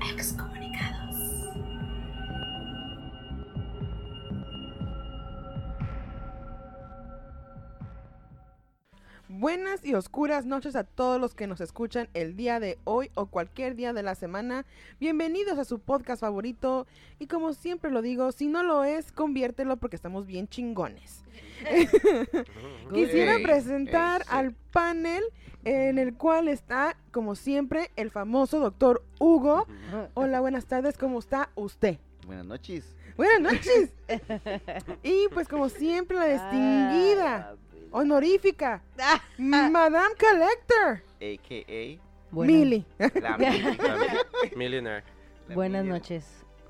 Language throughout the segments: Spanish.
Excomunicados. Buenas y oscuras noches a todos los que nos escuchan el día de hoy o cualquier día de la semana. Bienvenidos a su podcast favorito y como siempre lo digo, si no lo es, conviértelo porque estamos bien chingones. Quisiera presentar al panel en el cual está, como siempre, el famoso doctor Hugo. Hola, buenas tardes, ¿cómo está usted? Buenas noches. Buenas noches. y pues como siempre, la distinguida, honorífica, Madame Collector, A.K.A. Buenas. La mítica. Millionaire. La buenas noches,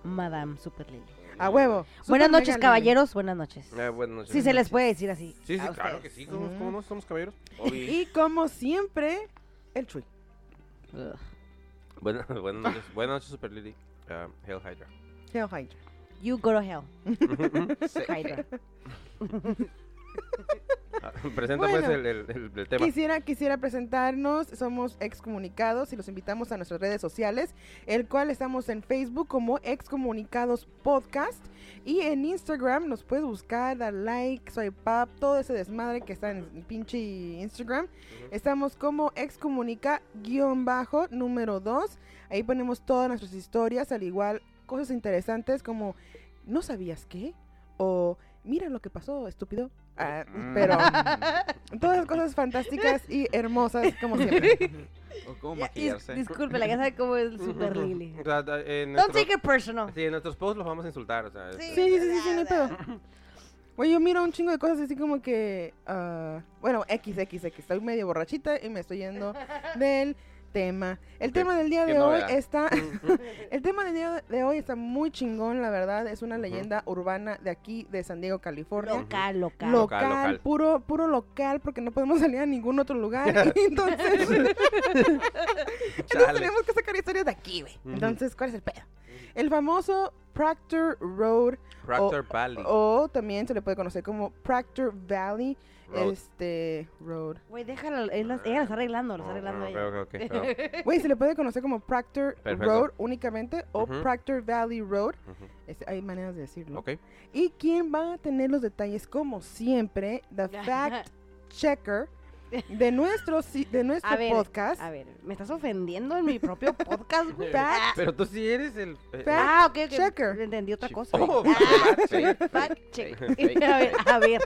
Madame Super Lily. A huevo. Buenas noches, caballeros. Buenas noches. Ah, buenas noches. Si se les puede decir así. Sí, sí, a claro que sí. ¿Cómo, Ujú. cómo no? Somos caballeros. Y como siempre, el Tree. Ugh. Buenas, buenas noches. Buenas noches, Super Lily. Ah, Hail Hydra. Hail Hydra. You go to hell, Sí. Hydra. Ah, Presenta Bueno. pues el, el, el- el tema. Quisiera, quisiera presentarnos, somos excomunicados y los invitamos a nuestras redes sociales, el cual estamos en Facebook como excomunicados podcast y en Instagram nos puedes buscar, dar like, swipe up, todo ese desmadre que está en pinche Instagram. Estamos como excomunica guion bajo número 2, ahí ponemos todas nuestras historias, al igual cosas interesantes como ¿no sabías qué? o mira lo que pasó, estúpido. Ah, Mm. pero todas las cosas fantásticas y hermosas como siempre. O cómo maquillarse. disculpe, la ya sabe cómo es Super Lily. O sea, en Don't nuestro- take it personal. Sí, en nuestros posts los vamos a insultar. O sea, Sí. Sí, sí, sí, no hay pedo. Güey, yo miro un chingo de cosas así como que, ah, bueno, X, X, X. Estoy medio borrachita y me estoy yendo del tema. El tema del día de hoy novedad. está, el tema del día de hoy está muy chingón, la verdad. Es una leyenda urbana de aquí, de San Diego, California. Local, local. Local, Local, local. puro, puro local, porque no podemos salir a ningún otro lugar. Entonces, entonces tenemos que sacar historias de aquí, güey. Entonces, ¿cuál es el pedo? El famoso Proctor Road, Proctor Valley. o también se le puede conocer como Proctor Valley Road. este Road. Güey, déjala, ella lo está arreglando, lo está arreglando ok, ok. Güey, se le puede conocer como Proctor Perfecto. Road únicamente o Ujú. Proctor Valley Road. Este, hay maneras de decirlo. Ok. Y quien va a tener los detalles, como siempre, The Fact Checker de nuestro, de nuestro A ver, podcast. A ver, ¿me estás ofendiendo en mi propio podcast, güey? Fact Pero tú sí eres el. eh, Fact Ah, ok, ok. checker. Entendí otra cosa. Oh, Ah, fact check. fake. A ver, a ver,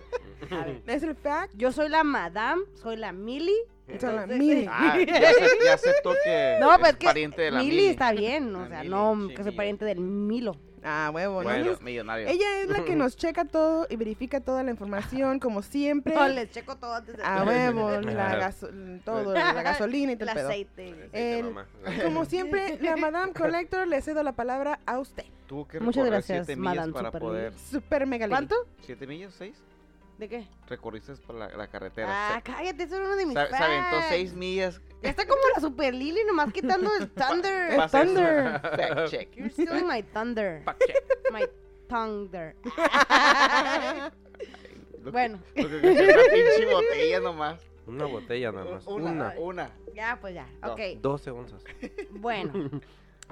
a ver. Es el Fact. Yo soy la madame, soy la Mili. Entonces- Mili. Ah, ya, ya aceptó que No, pero es es que pariente de la Mili Mili. está bien, o sea, Mili, no sí, que soy pariente del Milo. Ah, huevo, ¿no? Bueno. Millonario. Ella es la que nos checa todo y verifica toda la información, como siempre. No, les checo todo antes de... A huevo, la gaso- todo, la gasolina y todo el el pedo. aceite. El-. Y como siempre, la Madame Collector le cedo la palabra a usted. Tuvo que Muchas gracias, siete millas Madame para Super poder... Super mega. ¿Cuánto? ¿Siete millas? ¿Seis? ¿De qué? Recorriste por la, la carretera. Ah, Se- cállate, eso era uno de mis se, se aventó seis millas. Ya está como la Super Lily, nomás quitando el thunder. Eso. Thunder. Fact check. You're stealing my thunder. Fact check. My thunder. Lo que- Bueno. lo que es una pinche botella nomás. Una botella nada más. Una, Una. una. Ya, pues ya. No. Ok. 12 onzas. Bueno,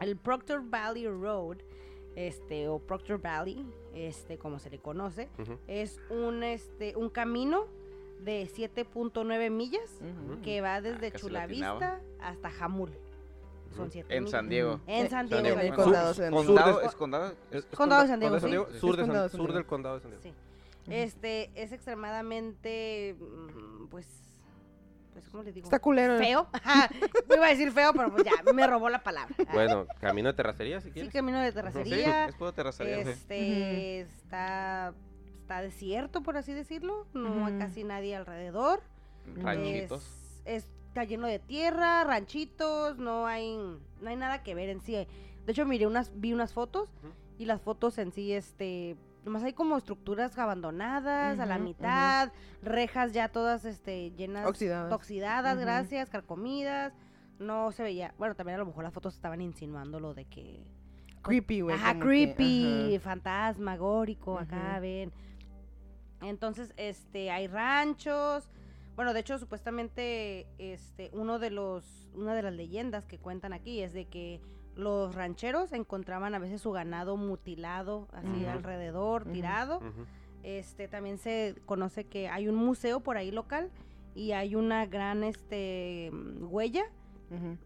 el Proctor Valley Road, este, o Proctor Valley, este, como se le conoce, es un, este, un camino de 7.9 millas Ujú. que va desde casi Chula latinaba. Vista hasta Jamul. Son. 7 En San Diego. En San Diego. En el California. condado de Sur- San Diego. ¿Condado? de- ¿Es condado? Es- es Condado de San Diego, Sur, de San- sur del condado de San Diego. Sí. Este es extremadamente, mm, pues, pues, ¿cómo le digo? Está culero. Feo. Me iba a decir feo, pero pues ya, me robó la palabra. Bueno, camino de terracería si Sí, quieres. camino de Sí, terracería. es puro terracería. sí. Este está está desierto, por así decirlo. No hay casi nadie alrededor. Ranchitos. Es- está lleno de tierra, ranchitos, no hay no hay nada que ver en sí. De hecho, miré unas vi unas fotos y las fotos en sí este nomás hay como estructuras abandonadas a la mitad, rejas ya todas este llenas Oxidadas. oxidadas, gracias, carcomidas. No se veía, bueno, también a lo mejor las fotos estaban insinuando lo de que Creepy, güey. Ajá, como que, creepy, fantasmagórico, acá ven. Entonces, este, hay ranchos. Bueno, de hecho, supuestamente, este, uno de los, una de las leyendas que cuentan aquí es de que los rancheros encontraban a veces su ganado mutilado, así alrededor, tirado. Este también se conoce que hay un museo por ahí local y hay una gran este huella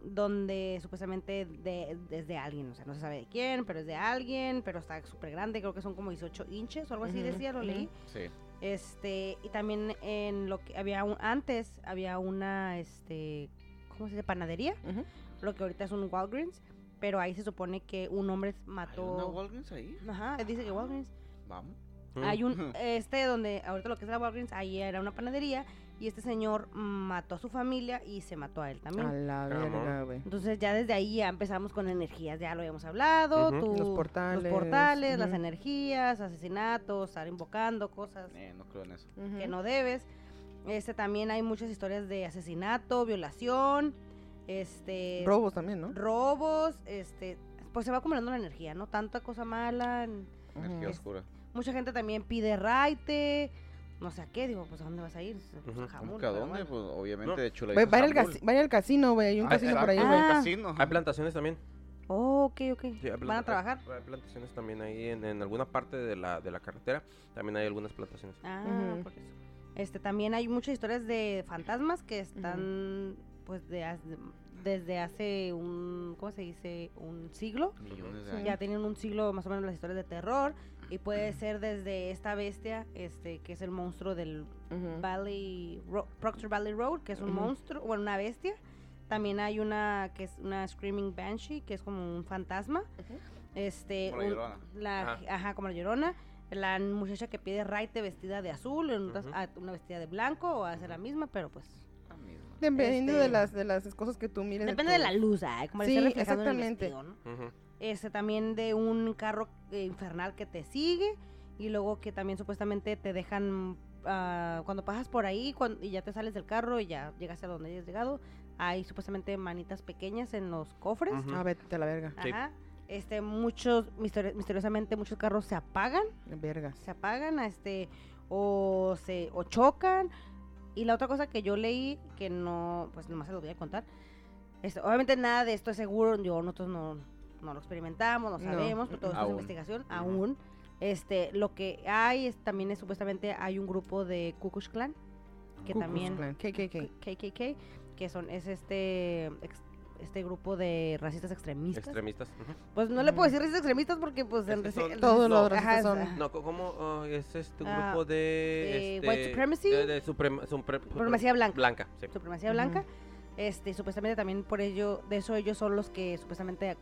donde supuestamente de, es de alguien, o sea, no se sabe de quién, pero es de alguien, pero está súper grande, creo que son como 18 inches o algo así decía, lo leí. Sí. Este, y también en lo que había un, antes había una este, ¿cómo se dice? panadería, lo que ahorita es un Walgreens, pero ahí se supone que un hombre ¿Hay mató una Walgreens ahí? Ajá, dice que Walgreens. Vamos. Mm. Hay un, este donde, ahorita lo que es la Walgreens, ahí era una panadería y este señor mató a su familia y se mató a él también. A la verga, güey. Entonces ya desde ahí ya empezamos con energías, ya lo habíamos hablado, Ujú. tú- Los portales, los portales, las energías, asesinatos, estar invocando cosas Eh, no creo en eso. Que no debes. Este también hay muchas historias de asesinato, violación, este Robos también, ¿no? robos, este pues se va acumulando la energía, ¿no? Tanta cosa mala, Energía oscura. mucha gente también pide raite, no sé a qué, digo, pues a dónde vas a ir? Pues, a Jamul, ¿Cómo que a dónde? bueno. Pues obviamente No. de chula. Vaya al, al casino, güey. Hay un Ah, casino por ahí, güey. Ah. casino. Hay plantaciones también. Oh, ok, ok. Sí, ¿Van a trabajar? Hay, hay plantaciones también ahí en, en alguna parte de la, de la carretera. También hay algunas plantaciones. Ah, por eso. Este, también hay muchas historias de fantasmas que están, pues, de, desde hace un, ¿cómo se dice? Un siglo. Sí. Ya tienen un siglo más o menos las historias de terror. Y puede ser desde esta bestia, este, que es el monstruo del. Valley, Ro- Proctor Valley Road, que es un monstruo, bueno, una bestia. También hay una que es una Screaming Banshee, que es como un fantasma. Este, Como la un- Llorona. la- Ajá. ajá, como la llorona. La muchacha que pide raite vestida de azul, ah, una vestida de blanco, o hace la misma, pero pues. Dependiendo Este- de las de las cosas que tú mires. Depende de la luz, ay, como le Sí, reflejando en el exactamente. vestido, ¿no? Este también de un carro eh, infernal que te sigue y luego que también supuestamente te dejan ah, cuando pasas por ahí y ya te sales del carro y ya llegas a donde hayas llegado, hay supuestamente manitas pequeñas en los cofres. Ujú. Ah, vete a la verga. Sí. Ajá. Este muchos misteri- misteriosamente muchos carros se apagan, Vergas. se apagan, este o se o chocan. Y la otra cosa que yo leí que no pues nomás se lo voy a contar. este, obviamente nada de esto es seguro, yo nosotros no no lo experimentamos, no No, sabemos, pero todo esto es investigación, aún. Este, lo que hay es, también es supuestamente hay un grupo de Ku Klux Klan que Ku Klux también Klan, KKK. KKK, que son es este ex- este grupo de racistas extremistas. Extremistas. pues no le puedo Mm. decir racistas extremistas porque pues en Es que reci- son- Todos los racistas es- son- ajá. No, ¿cómo ah, es este Ah, grupo de. eh, este, white supremacy. De, de suprema- supre- Supremacía blanca. Blanca, sí. supremacía blanca. Este, supuestamente también por ello, de eso ellos son los que supuestamente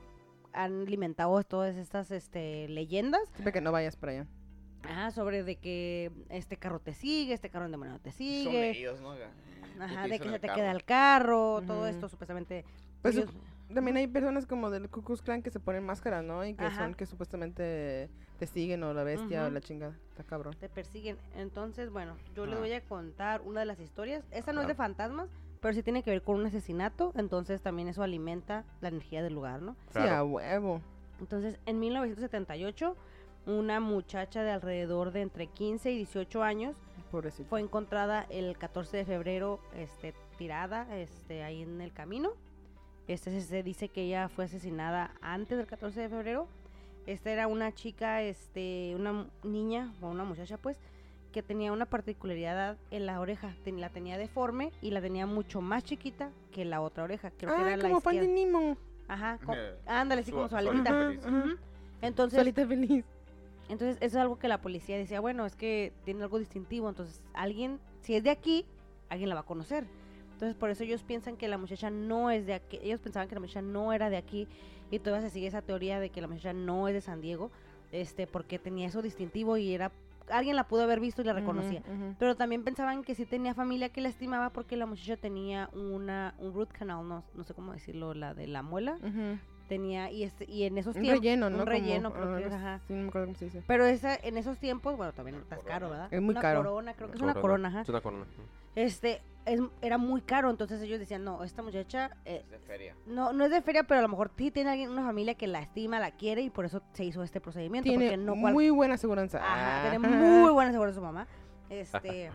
han alimentado todas estas este, leyendas Siempre que no vayas para allá. ajá, sobre de que este carro te sigue, este carro endemoniado te Son sigue, ellos, ¿no? ajá, de que se te carro. queda el carro, todo esto supuestamente. Pues También hay personas como del Ku Klux Klan que se ponen máscaras, ¿no? Y que Ajá. son que supuestamente te siguen o la bestia o la chingada. Está cabrón. te persiguen. Entonces, bueno, yo les Ah. voy a contar una de las historias. Esta no es de Claro. fantasmas, pero sí tiene que ver con un asesinato, entonces también eso alimenta la energía del lugar, ¿no? Sí, Claro. a huevo. Entonces, en 1978, una muchacha de alrededor de entre 15 y 18 años fue encontrada el 14 de febrero este, tirada este, ahí en el camino. Este, se, dice que ella fue asesinada antes del 14 de febrero. Esta era una chica, este, una niña o una muchacha pues, que tenía una particularidad en la oreja. Ten- la tenía deforme y la tenía mucho más chiquita que la otra oreja. Creo que Ah, era la como fan de. Nemo. Ajá, Eh, ándale, así su- como su alita feliz. Entonces, Solita feliz. entonces, eso es algo que la policía decía, bueno, es que tiene algo distintivo, entonces alguien, si es de aquí, alguien la va a conocer. Entonces, por eso ellos piensan que la muchacha no es de aquí, ellos pensaban que la muchacha no era de aquí y todavía se sigue esa teoría de que la muchacha no es de San Diego, este, porque tenía eso distintivo y era, alguien la pudo haber visto y la reconocía. Pero también pensaban que sí tenía familia que la estimaba porque la muchacha tenía una, un root canal, no, no sé cómo decirlo, la de la muela, tenía, y, este, y en esos Un tiempos... relleno, ¿no? Un Como- relleno, creo que ajá. Sí, no me acuerdo cómo se dice. Pero esa, en esos tiempos, bueno, también está caro, ¿verdad? Es muy una caro. corona, creo que es una corona, ajá. Es una corona. Este, es, era muy caro, entonces ellos decían, no, esta muchacha, eh, Es de feria. no, no es de feria, pero a lo mejor sí tiene alguien, una familia que la estima, la quiere y por eso se hizo este procedimiento. Tiene porque no cual- muy buena aseguranza. Ajá, Ah. tiene muy buena seguridad su mamá. Este,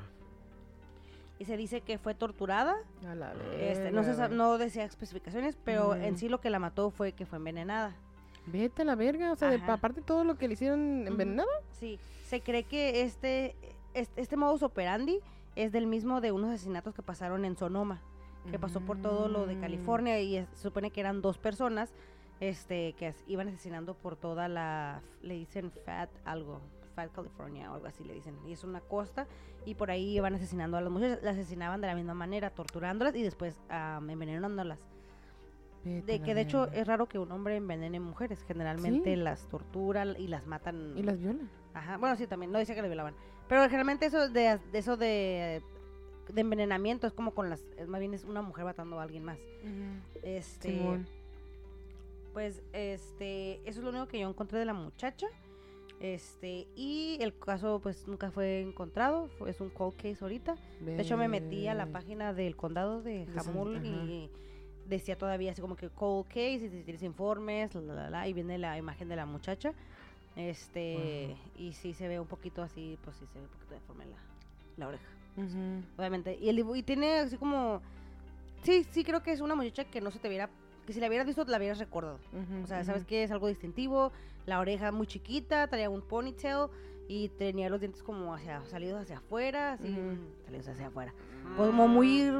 y se dice que fue torturada. A la Este, no, se no decía especificaciones, pero en Ujú. sí lo que la mató fue que fue envenenada. Vete a la verga, o sea, de, aparte todo lo que le hicieron Ujú. envenenado. Sí, se cree que este, este, este modus operandi es del mismo de unos asesinatos que pasaron en Sonoma, que pasó por todo lo de. California y es- se supone que eran dos personas este, que as- iban asesinando por toda la, le dicen Fat algo, Fat California o algo así le dicen, y es una costa y por ahí iban asesinando a las mujeres, las asesinaban de la misma manera, torturándolas y después ah, envenenándolas. Vete De que de hecho es raro que un hombre envenene mujeres, generalmente Sí. las tortura y las matan. Y las violan. Ajá, bueno, sí, también, no decía que le violaban. Pero generalmente eso de, eso de, de envenenamiento es como con las, más bien es una mujer matando a alguien más. Este, Simón. pues, este, eso es lo único que yo encontré de la muchacha. Este, y el caso pues nunca fue encontrado, fue, es un cold case ahorita. De hecho me metí a la página del condado de Jamul y decía todavía así como que cold case y si tienes informes, la, la, la, y viene la imagen de la muchacha. Este, y sí se ve un poquito así, pues sí se ve un poquito deforme la, la oreja, obviamente. Y, el, y tiene así como, sí, sí creo que es una muchacha que no se te viera, que si la hubieras visto la hubieras recordado. O sea, ¿sabes qué? Es algo distintivo, la oreja muy chiquita, traía un ponytail y tenía los dientes como hacia, salidos hacia afuera, así, salidos hacia afuera. Pues como muy,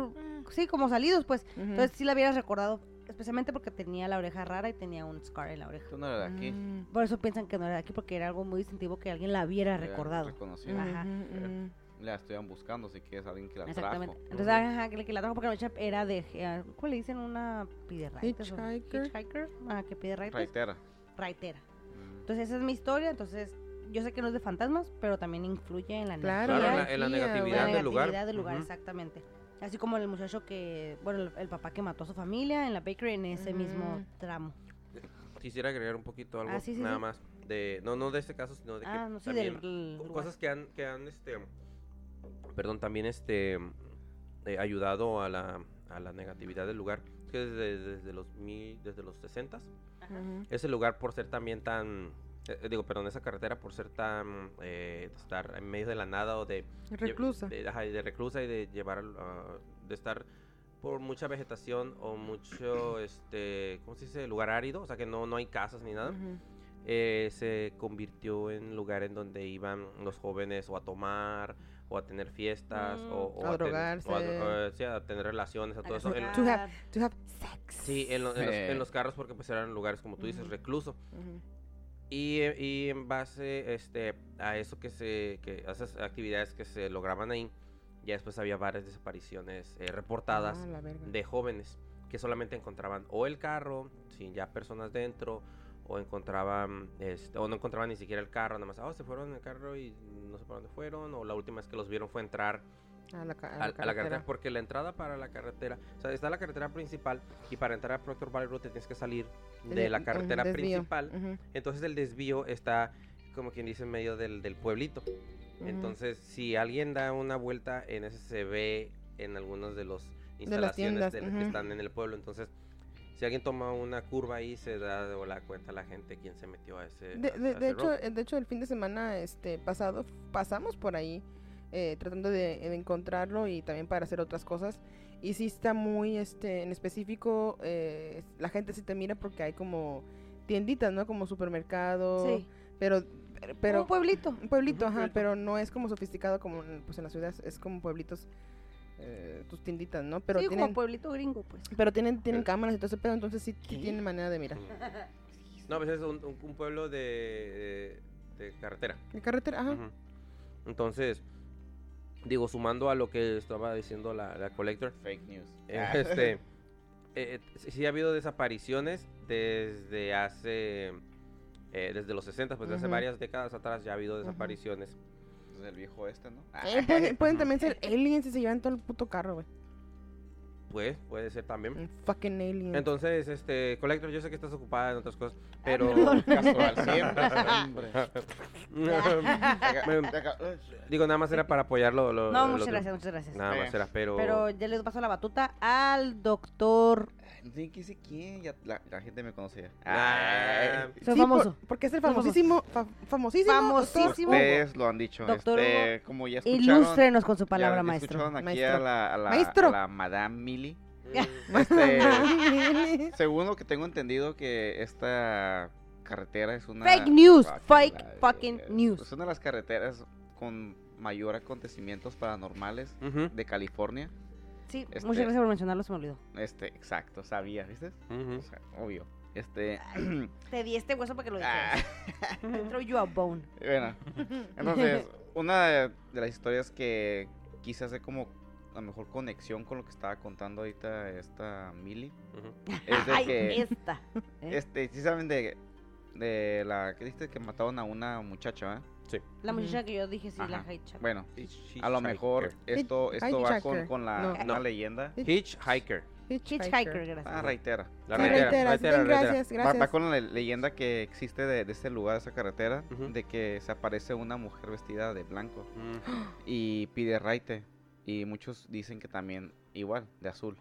sí, como salidos, pues. Entonces sí la hubieras recordado, especialmente porque tenía la oreja rara y tenía un scar en la oreja. Tú no eres de aquí. Mm. Por eso piensan que no era de aquí, porque era algo muy distintivo que alguien la hubiera recordado. reconoció. Ujú, Ajá. ujú. La estuvieran buscando si quieres alguien que la Exactamente. trajo. Entonces, ajá, que, que la trajo porque la muchacha era de, eh, ¿cómo le dicen? Una pide Hitchhiker. Hitchhiker, ah, que pide. Raitera. Raitera. Mm. Entonces esa es mi historia, entonces yo sé que no es de fantasmas, pero también influye en la Claro, Claro, en energía la, en la energía, negatividad la del lugar. negatividad del lugar, Ujú. exactamente. Así como el muchacho que, bueno, el, el papá que mató a su familia en la bakery en ese mismo tramo. Quisiera agregar un poquito algo, Ah, sí, sí, nada sí. más. De, no, no de este caso, sino de que Ah, no, sí, también del, cosas que han, que han este, perdón, también este, eh, ayudado a la, a la negatividad del lugar. Es que desde, desde los mil, desde los 60 Ajá. Ujú. ese lugar por ser también tan, eh, digo, perdón, esa carretera por ser tan, eh, de estar en medio de la nada o de Reclusa. de, ajá, y de reclusa y de llevar, ah, de estar por mucha vegetación o mucho, este, ¿cómo se dice? Lugar árido, o sea que no, no hay casas ni nada. Eh, se convirtió en lugar en donde iban los jóvenes o a tomar o a tener fiestas Mm. o, o A ten- o drogarse. dro- eh, sí, a tener relaciones, a A todo eso. En-. To have, to have sex. sí, en, lo- en los, en los carros porque pues eran lugares como tú dices, recluso. Y, y en base este, a eso que se, que a esas actividades que se lograban ahí, ya después había varias desapariciones eh, reportadas Ah, de jóvenes que solamente encontraban o el carro sin ya personas dentro o encontraban este, o no encontraban ni siquiera el carro nada más oh, se fueron en el carro y no sé por dónde fueron o la última vez que los vieron fue entrar A la, a a, la a la carretera porque la entrada para la carretera o sea está la carretera principal y para entrar a Proctor Valley Road te tienes que salir de la carretera principal entonces el desvío está como quien dice en medio del, del pueblito entonces, si alguien da una vuelta en ese se ve en algunos de las instalaciones que están en el pueblo. Entonces, si alguien toma una curva ahí, se da o la cuenta la gente quién se metió a ese. De, a- de- a de ese hecho, road. eh, de hecho, el fin de semana este pasado pasamos por ahí eh, tratando de, de encontrarlo y también para hacer otras cosas. Y sí está muy, este, en específico, eh, la gente sí te mira porque hay como tienditas, ¿no? Como supermercado. Sí, Pero, pero un pueblito. un pueblito, ajá, pueblito. pero no es como sofisticado como en, pues en las ciudades, es como pueblitos, eh, tus tienditas, ¿no? Pero sí, tienen, como pueblito gringo, pues. pero tienen, tienen Eh, cámaras y todo ese pedo, entonces sí, sí tienen manera de mirar. Ujú. No, pues es un, un- un pueblo de, de, de carretera. De carretera, ajá. Ujú. Entonces, digo, sumando a lo que estaba diciendo la, la Collector, Fake news. Este, eh, eh, sí ha habido desapariciones desde hace, eh, desde los 60, pues desde hace varias décadas atrás ya ha habido desapariciones. Entonces el viejo este, ¿no? Eh, pueden, pueden también ser aliens y se llevan todo el puto carro, güey. Pues, puede ser también. Un fucking alien. Entonces, este, Collector, yo sé que estás ocupada en otras cosas, pero... Casual, siempre. Digo, nada más era para apoyarlo. Lo, No, lo- muchas lo- gracias, muchas gracias. Nada más era, pero... Pero ya les paso la batuta al doctor. Sí, ¿quién sé quién? Ya, la, la gente me conoce ya. Ah, Soy Sí, famoso. por- porque es el famosísimo, fa- famosísimo. Famosísimo. Ustedes lo han dicho. Doctor este, como ya escucharon. Ilústrenos con su palabra, ya maestro. escucharon aquí Maestro. a la, a la, Maestro. a la Madame Millie. Mm, Este, según lo que tengo entendido que esta carretera es una... Fake news, Ah, que fake la- fucking eh, news. Es una de las carreteras con mayor acontecimientos paranormales ujú, de California. Sí, Este- muchas gracias por mencionarlo, se me olvidó. Este, exacto, sabía, ¿viste? O sea, obvio. Este, Te di este hueso para que lo ah, dijeras. Throw you a bone. bueno, entonces, una de, de las historias que quise hacer como la mejor conexión con lo que estaba contando ahorita esta Millie Ujú. es de Ay, que, esta. ¿eh? este, sí saben de, de la que dijiste que mataron a una muchacha, ¿verdad? La muchacha que yo dije, sí, la hitchhiker. Bueno, Hitch- a lo mejor esto, esto va con, la, No. una No. leyenda. Hitchhiker. Hitchhiker, gracias. Ah, reitera. La Sí, reitera, reiteras. reitera, Bien, reitera. gracias, Va, va gracias. con la leyenda que existe de, de este lugar, de esa carretera, Ujú. de que se aparece una mujer vestida de blanco Mm, y pide raite. Y muchos dicen que también igual, de azul.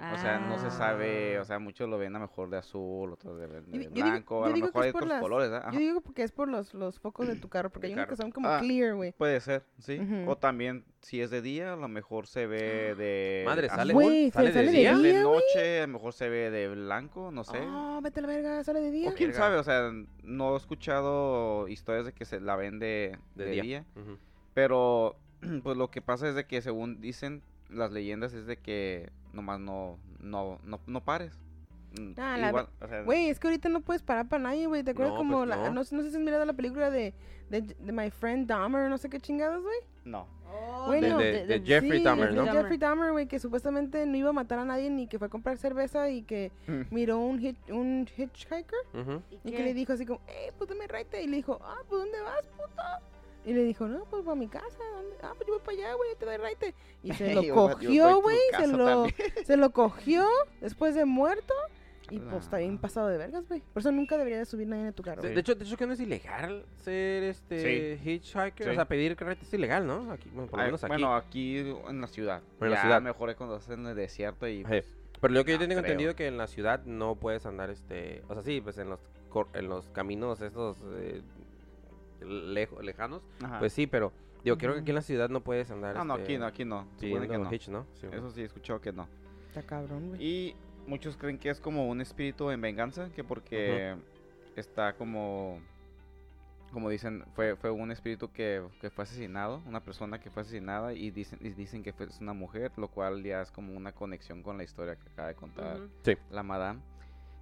O sea, no se sabe, o sea, muchos lo ven a lo mejor de azul, otros de, de Yo- yo digo- blanco, a lo mejor que hay otros las- colores, ¿ah? Yo digo porque es por los, los focos de tu carro, porque hay De unos que son como Ah. clear, güey. Puede ser, sí. O también, si es de día, a lo mejor se ve de Madre. ¿sale, ¿sale de sale de día? de día, güey. noche, a lo mejor se ve de blanco, no sé. Oh, vete a la verga, sale de día. O quién Verga. sabe, o sea, no he escuchado historias de que se la ven de, De de día. Pero, pues lo que pasa es de que según dicen las leyendas es de que nomás no, no, no, no pares. Mm, Ah, la Igual, o sea, Güey, es que ahorita no puedes parar para nadie, güey. ¿Te acuerdas No, como pues la... no. No, sé- no sé si has mirado la película de, de, de My Friend Dahmer, no sé qué chingados, güey. no. Oh, Bueno, de- de Jeffrey sí, Dahmer, de ¿no? Jeffrey Dahmer, güey, que supuestamente no iba a matar a nadie ni que fue a comprar cerveza y que miró un, hit- un hitchhiker y que le dijo así como, eh, pues dame raite. Y le dijo, ah, pues ¿dónde vas, puto? Y le dijo, no, pues para mi casa. ¿dónde? Ah, pues yo voy para allá, güey, te doy raite. Y se lo Yo yo a cogió, güey, se lo, se lo cogió después de muerto. Y pues está bien pasado de vergas, güey. Por eso nunca debería de subir nadie en tu carro. De, Sí. de hecho, de hecho que no es ilegal ser este hitchhiker, Sí. o sea, pedir carrete es ilegal, ¿no? Aquí, bueno, por lo menos aquí. Bueno, aquí en la ciudad. En la ya ciudad. mejor es cuando estás en el desierto y... Pues, Pero lo que yo no tengo creo. entendido que en la ciudad no puedes andar, este, o sea, sí, pues en los cor- en los caminos estos eh, lejo- lejanos, ajá. pues sí, pero digo, creo que aquí en la ciudad no puedes andar. Ah, no, este, aquí no, aquí no. Supone que no. hitch, ¿no? Sí. Eso sí he escuchado que no. Está cabrón, güey. Y muchos creen que es como un espíritu en venganza, que porque está como, como dicen, fue, fue un espíritu que, que fue asesinado, una persona que fue asesinada y dicen, y dicen que fue, es una mujer, lo cual ya es como una conexión con la historia que acaba de contar la madame.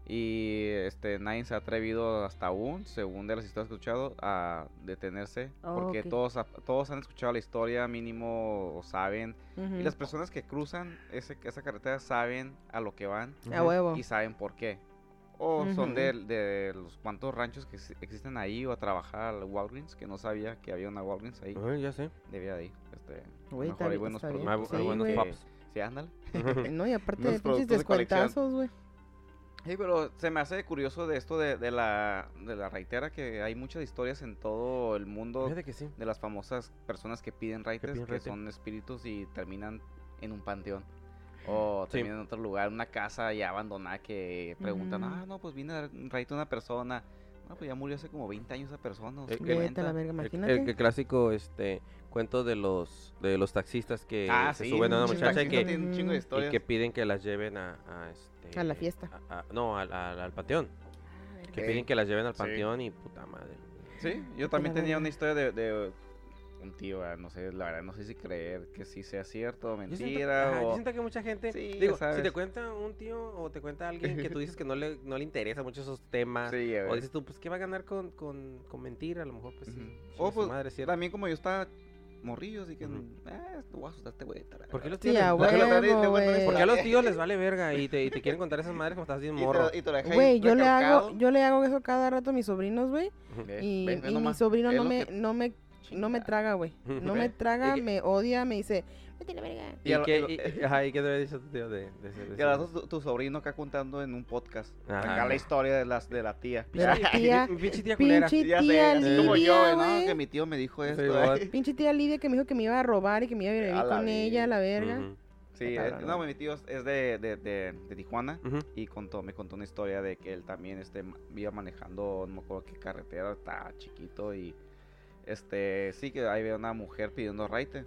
Y este nadie se ha atrevido hasta aún, según de las historias que he escuchado, a detenerse. Oh, porque todos, todos han escuchado la historia, mínimo o saben. Y las personas que cruzan ese, esa carretera saben a lo que van A huevo. y saben por qué. O son de, de los cuantos ranchos que exi- existen ahí o a trabajar al Walgreens, que no sabía que había una Walgreens ahí. Ay, ya sé. Debía de ir. Este, Güey, mejor hay buenos productos. Hay Sí, buenos pops. Sí, ándale. No, y aparte de pinches de descuentazos, güey. Sí, pero se me hace curioso de esto de, de la, de la reitera, que hay muchas historias en todo el mundo Fíjate que sí. de las famosas personas que piden raites, que, piden son espíritus y terminan en un panteón. O Sí. terminan en otro lugar, una casa ya abandonada que preguntan, Ujú. ah, no, pues vine a a una persona. No, pues ya murió hace como 20 años esa persona. o Eh, 50". Vete a la verga, El, imagínate. el- el clásico este cuento de los de los taxistas que Ah, se sí, suben a una un muchacha y que, y piden que las lleven a, a, este, A la fiesta. a- a- no, al, al, al panteón. Que piden que las lleven al Sí. panteón y puta madre. Sí, yo también tenía una historia de, de un tío, ah, no sé, la verdad, no sé si creer que sí sea cierto o Yo siento, mentira. yo o... siento que mucha gente, Sí, digo, si te cuenta un tío o te cuenta alguien que tú dices que no le, no le interesa mucho esos temas, Sí, o dices tú, pues, ¿qué va a ganar con, con, con mentir? A lo mejor, pues, sí. Ujú. chingue O su pues, madre, cierto. también como yo estaba morrillo, así que, eh, te voy a asustar este güey. tara, ¿Por qué los Sí, tíos, a les- por qué los- huevo, ¿Por qué güey. por qué a los tíos les vale verga y te, y te quieren contar esas madres como estás bien Y te morro? y te lo Güey, yo le hago, yo le hago eso cada rato a mis sobrinos, güey. Y, y mi sobrino no me, que- no me, no me traga, güey. No me traga, Y me odia, me dice, vete a la verga. Y ¿Y, a qué, y lo- y- ajá, ¿y qué te había dicho tu tío de, de de al ese- rato tu, tu sobrino acá contando en un podcast. Ajá. Acá la historia de, las, de la tía. De la tía. Mi pinche tía culera. Pinche tía así como yo, Lidia, ¿no? Que mi tío me dijo esto. ¿eh? Pinche tía Lidia que me dijo que me iba a robar y que me iba a vivir A con ella, la verga. Sí, Está eh, cabrón, no, mi tío es es de, de, de, de Tijuana ujú. y contó, me contó una historia de que él también este, iba manejando, no me acuerdo qué carretera, estaba chiquito y este sí que ahí ve una mujer pidiendo raite.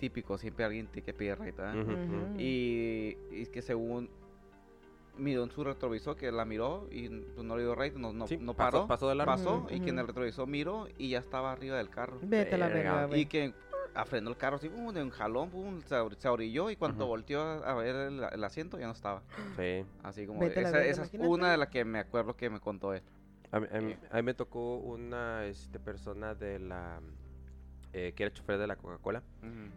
Típico, siempre alguien tiene que pide. ¿eh? Ujú. Y, y que según miró en su retrovisor que la miró y pues, no le dio raite, no, no, Sí, no pasó- paró. pasó de largo. pasó y que en el retrovisor miró y ya estaba arriba del carro. Vete a la Verga. Y que ah, frenó el carro así, pum, de un jalón, pum, se, or- se orilló y cuando Ujú. volteó a, a ver el, el asiento ya no estaba. Sí. Así como, Vete a la esa, verga, esa es una de las que me acuerdo que me contó él. A mí, a mí- Eh. a mí me tocó una este, persona de la eh, que era chofer de la Coca-Cola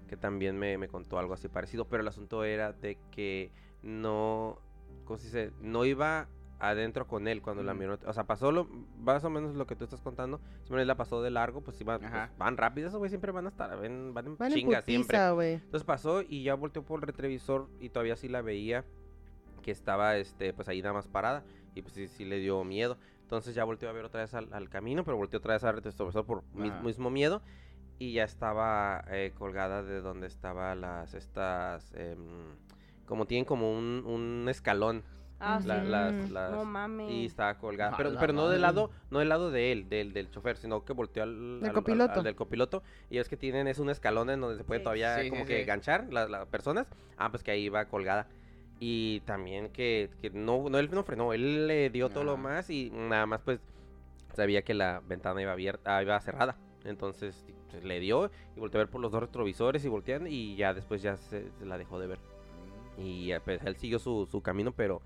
que también me, me contó algo así parecido, pero el asunto era de que no, ¿cómo se dice? No iba adentro con él cuando la miró, o sea, pasó lo, más o menos lo que tú estás contando, simplemente la pasó de largo, pues iban, pues, van rápido, esos güey siempre van a estar, ven- van en Van en chinga siempre. Entonces pasó y ya volteó por el retrovisor y todavía sí la veía que estaba este pues ahí nada más parada y pues sí, sí le dio miedo. Entonces ya volteó a ver otra vez al, al camino, pero volteó otra vez al retrovisor por mismo miedo y ya estaba eh, colgada de donde estaba las estas em, como tienen como un, un escalón Ah, la- sí. las, las- No mames. y estaba colgada, A pero, la pero no del lado, no del lado de él, del, del chofer, sino que volteó al, Del al- al- copiloto. al del copiloto y es que tienen es un escalón en donde se puede Sí. todavía Sí, como sí, que sí. ganchar las las personas, ah pues que ahí iba colgada y también que, que no, no él no frenó, él le dio todo lo Ajá. más y nada más pues sabía que la ventana iba abierta, ah, iba cerrada, entonces pues, le dio y volteó a ver por los dos retrovisores y voltean y ya después ya se, se la dejó de ver y eh, pues, él siguió su, su camino pero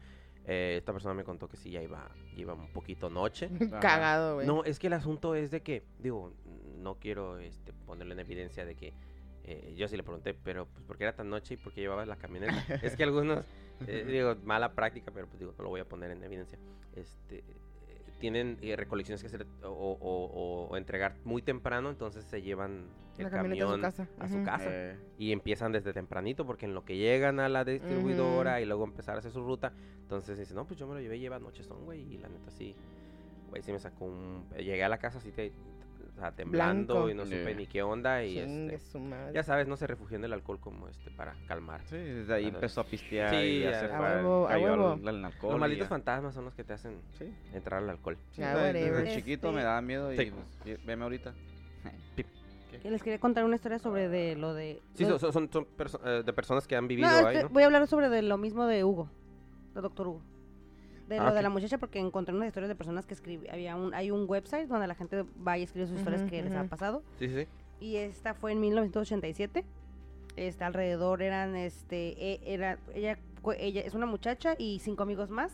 eh, esta persona me contó que sí ya iba, iba un poquito noche. Cagado, güey. No, es que el asunto es de que, digo, no quiero este, ponerlo en evidencia de que eh, yo sí le pregunté, pero pues ¿por qué era tan noche y por qué llevaba la camioneta? es que algunos, eh, digo, mala práctica, pero pues digo, no lo voy a poner en evidencia. Este, tienen eh, recolecciones que hacer o, o- o- o entregar muy temprano, entonces se llevan el La camioneta a su camión casa. a su casa. Eh, y empiezan desde tempranito porque en lo que llegan a la distribuidora y luego empezar a hacer su ruta, entonces dicen, no, pues yo me lo llevé, lleva nochezón, güey, y la neta sí, güey, sí me sacó un... Llegué a la casa así, te, o sea, temblando Blanco. y no supe ni qué onda y este, su madre. ya sabes, no se refugió en el alcohol como este para calmar. sí, desde ahí empezó a pistear Sí, y ya ya. se A fue, huevo, a cayó al- huevo. al alcohol Los malditos ya. fantasmas son los que te hacen Sí. entrar al alcohol. Sí, Ah, desde- chiquito me Este- daba miedo y Sí. pues, y- veme ahorita. Que les quería contar una historia sobre de lo de... Sí, lo- son, son, son perso- eh, de personas que han vivido No, ahí, ¿no? voy a hablar sobre de lo mismo de Hugo, del doctor Hugo. De Ah, lo de la muchacha porque encontré unas historias de personas que escribían, había un, hay un website donde la gente va y escribe sus historias que les ha pasado. Sí, sí. Y esta fue en 1987. Este, alrededor eran, este, e- era, ella, ella es una muchacha y cinco amigos más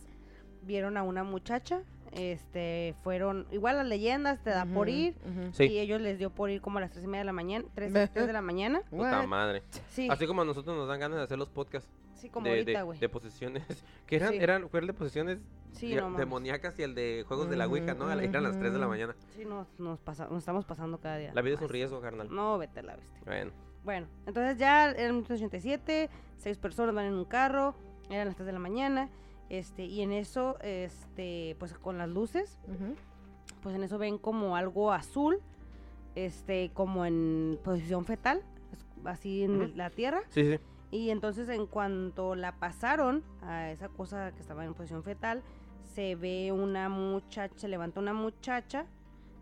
vieron a una muchacha, este, fueron, igual las leyendas te da por ir. Sí. y ellos les dio por ir como a las tres y media de la mañana, tres, tres de la mañana, Puta What? madre. sí, Así como a nosotros nos dan ganas de hacer los podcasts. sí, como de, ahorita, de, güey, de posesiones que eran Sí. eran fue el de posesiones sí, no demoníacas y el de juegos de la Ouija, ¿no? Eran las 3 de la mañana. sí, nos, nos, pasa- nos estamos pasando cada día, La vida es un riesgo, carnal. no, vete a la bestia, Bueno, Bueno, entonces ya eran 1987, seis personas van en un carro, eran las 3 de la mañana, este, y en eso, este, pues con las luces, pues en eso ven como algo azul, este, como en posición fetal, así en la tierra, sí, sí. y entonces en cuanto la pasaron a esa cosa que estaba en posición fetal, se ve una muchacha, se levanta una muchacha,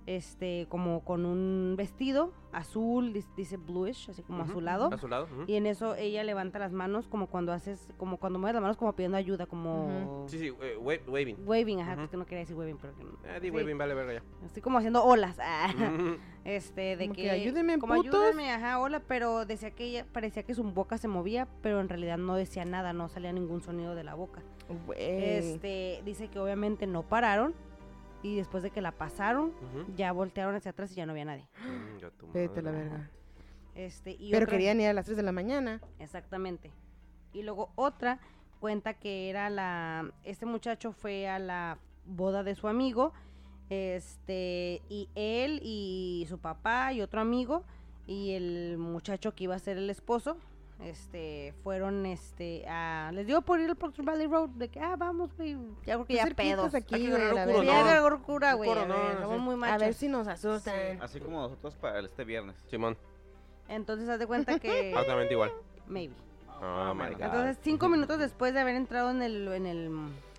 este, como con un vestido azul, dice bluish, así como azulado. A su lado. ujú. Y en eso ella levanta las manos como cuando haces, como cuando mueves las manos como pidiendo ayuda, como Sí, sí, wa- waving. waving, ajá, que no quería decir waving, pero que no- Ah, di sí, waving, vale verga ya. Estoy como haciendo olas, ah, este, de Como que, que, "Ayúdenme, como putos". ayúdenme, ajá, hola, pero decía que ella, parecía que su boca se movía, pero en realidad no decía nada, no salía ningún sonido de la boca. Güey. Este, dice que obviamente no pararon, y después de que la pasaron, ya voltearon hacia atrás y ya no había nadie. Mm, Vete la verga. Este, y Pero otra- querían ir a las 3 de la mañana. Exactamente. Y luego otra cuenta que era la. Este muchacho fue a la boda de su amigo. Este. Y él y su papá y otro amigo y el muchacho que iba a ser el esposo, este, fueron, este, a, les dio por ir al Proctor Valley Road, de que, ah, vamos, güey, ya creo que ya Cerquitas pedos. aquí, Hay que güey, agarrar a un ver. curo, Ya no. agarró cura, Un güey, coro, a no, ver, no, somos sí. muy A machos. ver si nos asustan. Así como nosotros para este viernes. Simón, Entonces, haz de cuenta que, altamente igual. maybe. Oh my god. Entonces, cinco minutos después de haber entrado en el, en el,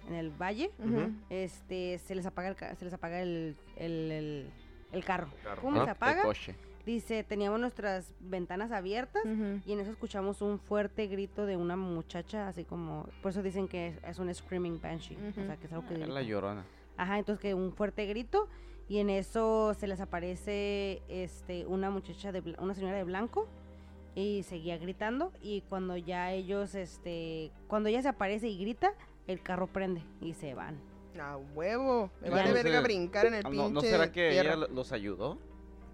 en el valle, Ujú. este, se les apaga el, ca- se les apaga el, el, el, el carro. Carro. ¿Cómo Ah, se El apaga? coche. Dice, teníamos nuestras ventanas abiertas y en eso escuchamos un fuerte grito de una muchacha, así como, por eso dicen que es, es un screaming banshee, o sea, que es algo que Es la llorona. Ajá, entonces que un fuerte grito y en eso se les aparece este una muchacha de bla- una señora de blanco y seguía gritando y cuando ya ellos este cuando ella se aparece y grita, el carro prende y se van. A huevo. Me vale no verga brincar en el Ah, pinche ¿No, ¿No será que tierra. ella lo- los ayudó?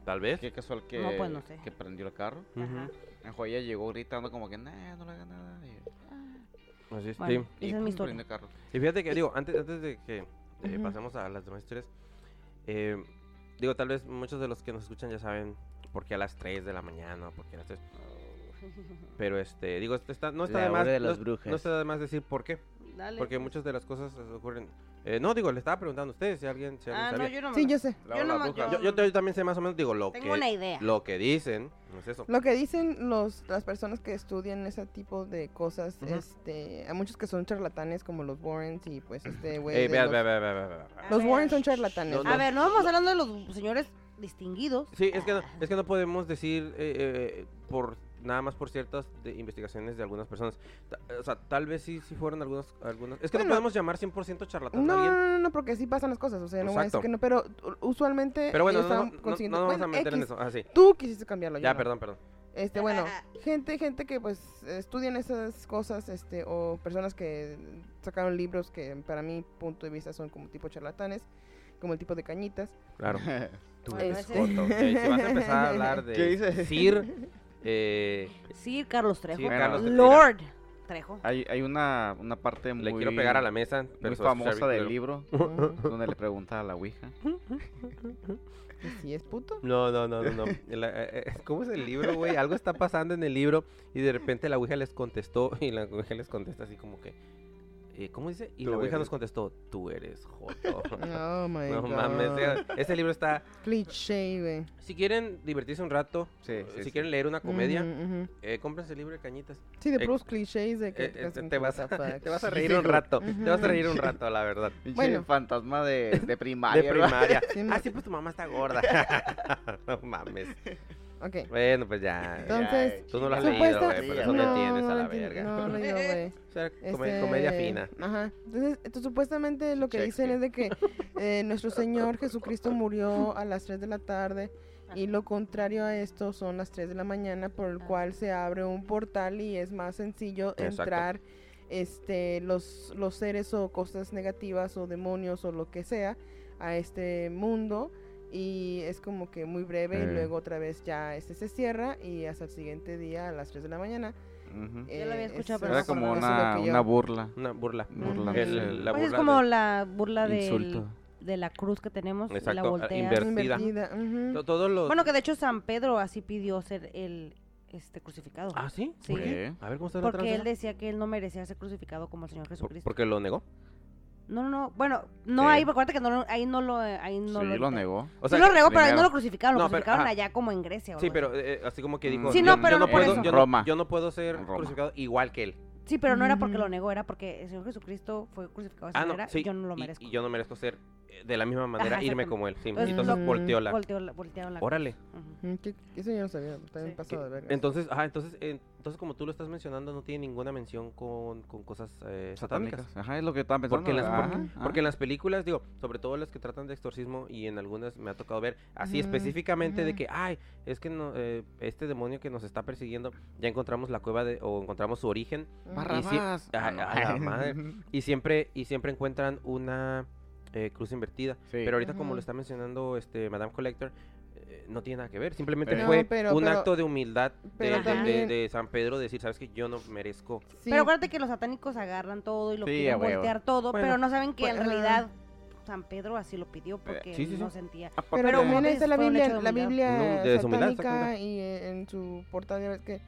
Tal vez. Qué casual que, No, pues, no sé. que prendió el carro. Ujú. Ajá. Mejor ella llegó gritando como que, nah, no le haga nada. Y, Así es, Bueno, sí. y esa es mi historia. prende el carro. Y fíjate que, digo, antes, antes de que eh, pasemos a las demás historias, eh, digo, tal vez muchos de los que nos escuchan ya saben por qué a las 3 de la mañana, por qué a las 3. Pero, este, digo, está, no está La de más, de no, las no brujas. está de más decir por qué. Dale. Porque pues. muchas de las cosas ocurren. Eh, no, digo, le estaba preguntando a ustedes si alguien, si alguien Ah, no, yo no Sí, me- yo sé. La Yo hora no me- bruja. Yo, yo, yo también sé más o menos, digo, lo tengo una que, idea. lo que dicen, no es eso. Lo que dicen los, las personas que estudian ese tipo de cosas, este, hay muchos que son charlatanes como los Warrens y pues este güey. Ey, de vea, los, vea, vea, vea, vea, vea. A los. Warrens son charlatanes. No, ¿no? A ver, no vamos hablando de los señores distinguidos. Sí, es que no, es que no podemos decir eh, eh, por nada más por ciertas de investigaciones de algunas personas. O sea, tal vez sí, sí fueron algunos, algunas. Es que no podemos llamar 100% charlatán No, a no, alguien. no, no, porque así pasan las cosas, o sea, no voy a decir Exacto. que no, pero usualmente Pero bueno, no, no, no- conscientes- no nos vamos a meter en eso. Ah, sí. Tú quisiste cambiarlo, Ya, no. perdón, perdón. Este, bueno, gente, gente que pues estudian esas cosas, este, o personas que sacaron libros que para mi punto de vista son como tipo charlatanes, como el tipo de cañitas. Claro. Tú eres ese- joto. Ok, si vas a empezar a hablar de ¿Qué? Sir, eh, Sí, Carlos Trejo. Sí, Bueno, Carlos Trejo. Lord Trejo. Hay, hay una, una parte muy, le quiero pegar a la mesa. muy Pero famosa del libro donde le pregunta a la Ouija. ¿Y si es puto? No, no, no, no, no. La- eh, eh, ¿Cómo es el libro, güey? Algo está pasando en el libro y de repente la Ouija les contestó y la Ouija les contesta así como que... eh, ¿Cómo dice? Y Tú la Ouija eres. nos contestó, tú eres Joto. Oh my no god. mames, ese- ese libro está... Cliché, güey. Si quieren divertirse un rato, Sí, eh, sí, si sí. quieren leer una comedia, ujú. eh, cómprense el libro de Cañitas. Sí, de Eh, puros clichés de que Eh, te vas a, te vas reír un rato. Te vas a reír un rato, la verdad. Bueno. fantasma de, de primaria. De primaria. Ah, sí, pues tu mamá está gorda. no mames. Ok. Bueno, pues ya. Entonces, Tú no lo has leído, güey, por eso no, te entiendes a la verga. No, no, yo, güey. O sea, Este, comedia fina. Ajá. Entonces, esto, supuestamente lo que dicen es de que eh, nuestro Señor Jesucristo murió a las 3 de la tarde y lo contrario a esto son las 3 de la mañana por el Ah. cual se abre un portal y es más sencillo Exacto. entrar este los los seres o cosas negativas o demonios o lo que sea a este mundo y es como que muy breve y Eh. luego otra vez ya este se cierra y hasta el siguiente día a las 3 de la mañana Ujú. Yo lo había eh, escuchado, pero Era no es- como es una, una burla. Una burla. Burlándose. El- la Pues es burla como de- la burla del, de la cruz que tenemos. y la Exacto, ah, volteas. invertida. invertida. ujú. to- Todos los... Bueno, que de hecho San Pedro así pidió ser el este crucificado. ¿Ah, sí? Sí. ¿Por qué? A ver, ¿cómo está la porque él tranza? decía que él no merecía ser crucificado como el Señor Por- Jesucristo. Porque lo negó. No, no, no. Bueno, no Sí. ahí, acuérdate que no, ahí no lo, ahí no sí, lo, lo negó. O sí lo regó, pero ahí no primero. lo crucificaron, lo No, pero, crucificaron ajá. allá como en Grecia. o Sí, algo pero así. eh, así como que dijo... Mm. Sí, yo- no, pero yo no por puedo, eso. Yo Roma. no, yo no puedo ser En Roma. crucificado igual que él. Sí, pero no era porque lo Ujú. negó, era porque el Señor Jesucristo fue crucificado de esa Ah, no, manera sí. y yo no lo y- merezco. Y, yo no merezco ser eh, de la misma manera, Ajá, irme como él. Sí, Entonces, entonces lo- volteó la... Volteó la- voltearon la Órale. Mm, Eso yo no sabía, está bien Sí. pasado de verga. Entonces, ajá, entonces, eh, entonces como tú lo estás mencionando, no tiene ninguna mención con, con cosas eh, satánicas. Satánicas. Ajá, es lo que estaba pensando. Porque en, las, Ajá, porque, ajá. porque en las películas, digo, sobre todo las que tratan de exorcismo y en algunas me ha tocado ver así Ujú, específicamente de ujú. que, ay, es que no, eh, este demonio que nos está persiguiendo, ya encontramos la cueva de, o encontramos su origen y sí- Barrabás. a- a la madre. y siempre, y siempre encuentran una eh, cruz invertida. Sí. Pero ahorita como lo está mencionando este Madame Collector, eh, no tiene nada que ver. Simplemente fue pero- un pero- acto de humildad de, pero de- de- también- de San Pedro decir, sabes que yo no merezco. Sí, Pero acuérdate que los satánicos agarran todo y lo Sí, quieren huevo. voltear todo, Bueno, pero no saben que pues, en realidad San Pedro así lo pidió porque Eh, sí, sí, no sentía. Aparte- Pero también está la Biblia, la. Biblia satánica y eh, en su portada, ya ves que,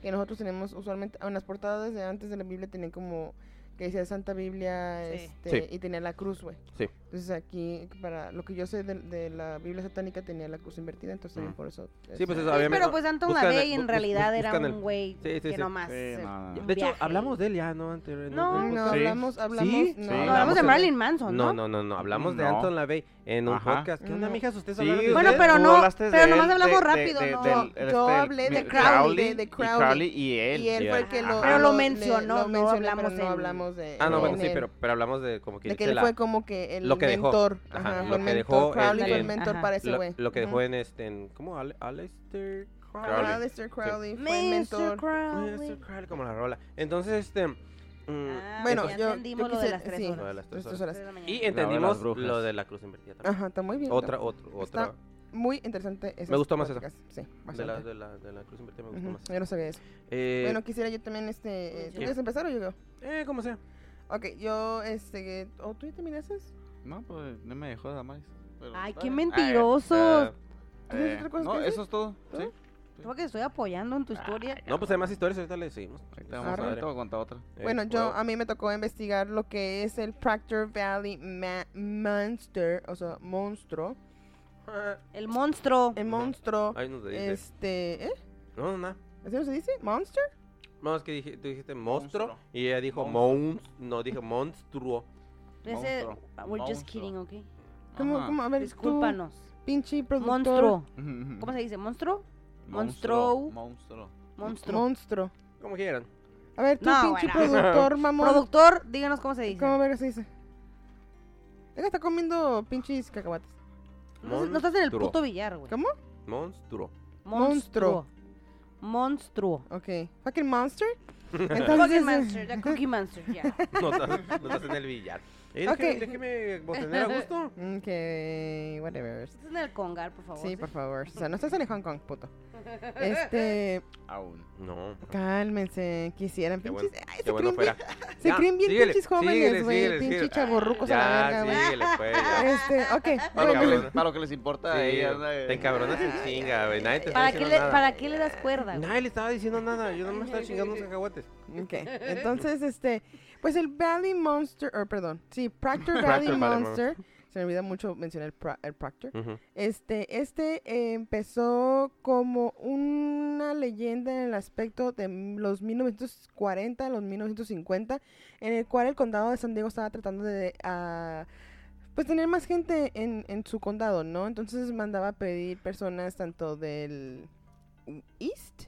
que nosotros tenemos usualmente, en las portadas de antes de la Biblia tenían como que decía Santa Biblia Sí. este, Sí. y tenía la cruz, güey. Sí. Entonces aquí, para lo que yo sé de, de la Biblia satánica, tenía la cruz invertida, entonces Mm. por eso. Sí, pues es- eso, Sí, obviamente, pero pues Anton LaVey en realidad era un güey Sí, sí, que nomás... Sí, eh, no, no, no. un De hecho, hablamos de él ya, ¿no? Anterior- No. un No, podcast. Sí. hablamos, hablamos, Sí, no, hablamos hablamos de Marilyn Manson, No, ¿no? no, no, no, hablamos de. Anton LaVey en un Ajá. podcast. ¿Qué onda, No. mijas? ¿Ustedes Sí, hablaron de Bueno, usted? pero no- pero nomás hablamos rápido, ¿no? del- Yo- este, hablé de Crowley, de- Crowley. y él. Y él fue el que lo, Pero lo mencionó, no hablamos hablamos de Ah, no, en bueno, sí, pero, pero hablamos de como que de que él la- fue como que el lo que dejó. mentor. Ajá, Ajá, lo fue el que mentor. dejó Crowley en- fue el en- mentor Ajá. para ese güey. lo que dejó en este, en, ¿cómo? Aleister Crowley. Aleister Crowley fue el Mr. mentor. Crowley. Aleister Crowley, como la rola. Entonces, este... mm, Ah, Bueno, ya yo, entendimos yo lo de las tres sí, horas. Lo de las tres. Y entendimos lo de la cruz invertida también. Ajá, está muy bien. Otra, otro, otra. Muy interesante. esas Me gustó más Sí, De la, de, la, de la cruz invertida me gustó más. Yo no sabía eso. Eh, bueno, quisiera yo también, este... ¿Tú Sí. quieres empezar o yo? eh, como sea. Ok, yo, este... ¿O tú ya terminaste? No, pues no me dejó nada más. pero- Ay, Ah, qué eh, mentiroso. ¿Tienes eh, otra cosa no, que eso es todo. ¿Todo? Sí. Creo que estoy apoyando en tu historia. No, pues hay más historias, ahorita le seguimos. Ahorita vamos a ver, contar otra. Eh, Bueno, yo a mí me tocó investigar lo que es el Proctor Valley Ma- Monster, o sea, monstruo. El monstruo. El monstruo, Ay, no te dice. este, ¿eh? No, no, nada. ¿Así no se dice? ¿Monster? No, es que dije, tú dijiste monstruo, Monstruo. y ella dijo Monstruo. mons, no, dije monstruo. Ese, Monstruo. we're just kidding, ¿ok? ¿Cómo? A ver, tú, Discúlpanos. pinche productor. Monstruo. ¿Cómo se dice? ¿Monstruo? Monstruo. Monstruo. Monstruo. Monstruo. Como quieran. A ver, tú, No, pinche bueno. productor, mamón. Productor, díganos cómo se dice. ¿Cómo verga se dice? Deja, está comiendo pinches cacahuates. No, no estás en el Monstruo. puto billar, güey. ¿Cómo? Monstruo. Monstruo. Monstruo. Ok. ¿Fucking monster? Cookie Entonces, Monster, ya Cookie Monster, ya. No estás, no estás en el billar. Eh, Ok. déjeme, déjeme botanear a gusto. Ok, whatever. Estás en el congar, por favor. Sí, por favor. O sea, no estás en Hong Kong, puto. Este, Aún. No. cálmense. Quisieran Qué pinches. bueno, Ay, qué se bueno creen bien, se creen bien síguele, pinches jóvenes, güey. Pinches síguele. chavorrucos a la verga, güey. síguele, pues, ya. Este, ok. Para lo, que bueno, les, para lo que les importa Sí, ellas. ¿no? te encabronas en chinga, güey. Nadie te está ¿Para qué, diciendo le, nada. ¿Para qué le das cuerda? Nadie le estaba diciendo nada. Yo no me estaba chingando unos cacahuates. Ok, entonces, este, pues el Valley Monster, o perdón, sí, Proctor Valley Monster, se me olvida mucho mencionar el, Pro- el Proctor, este, este eh, empezó como una leyenda en el aspecto de los 1940, los 1950, en el cual el condado de San Diego estaba tratando de, ah, pues tener más gente en, en su condado, ¿no? Entonces mandaba a pedir personas tanto del East.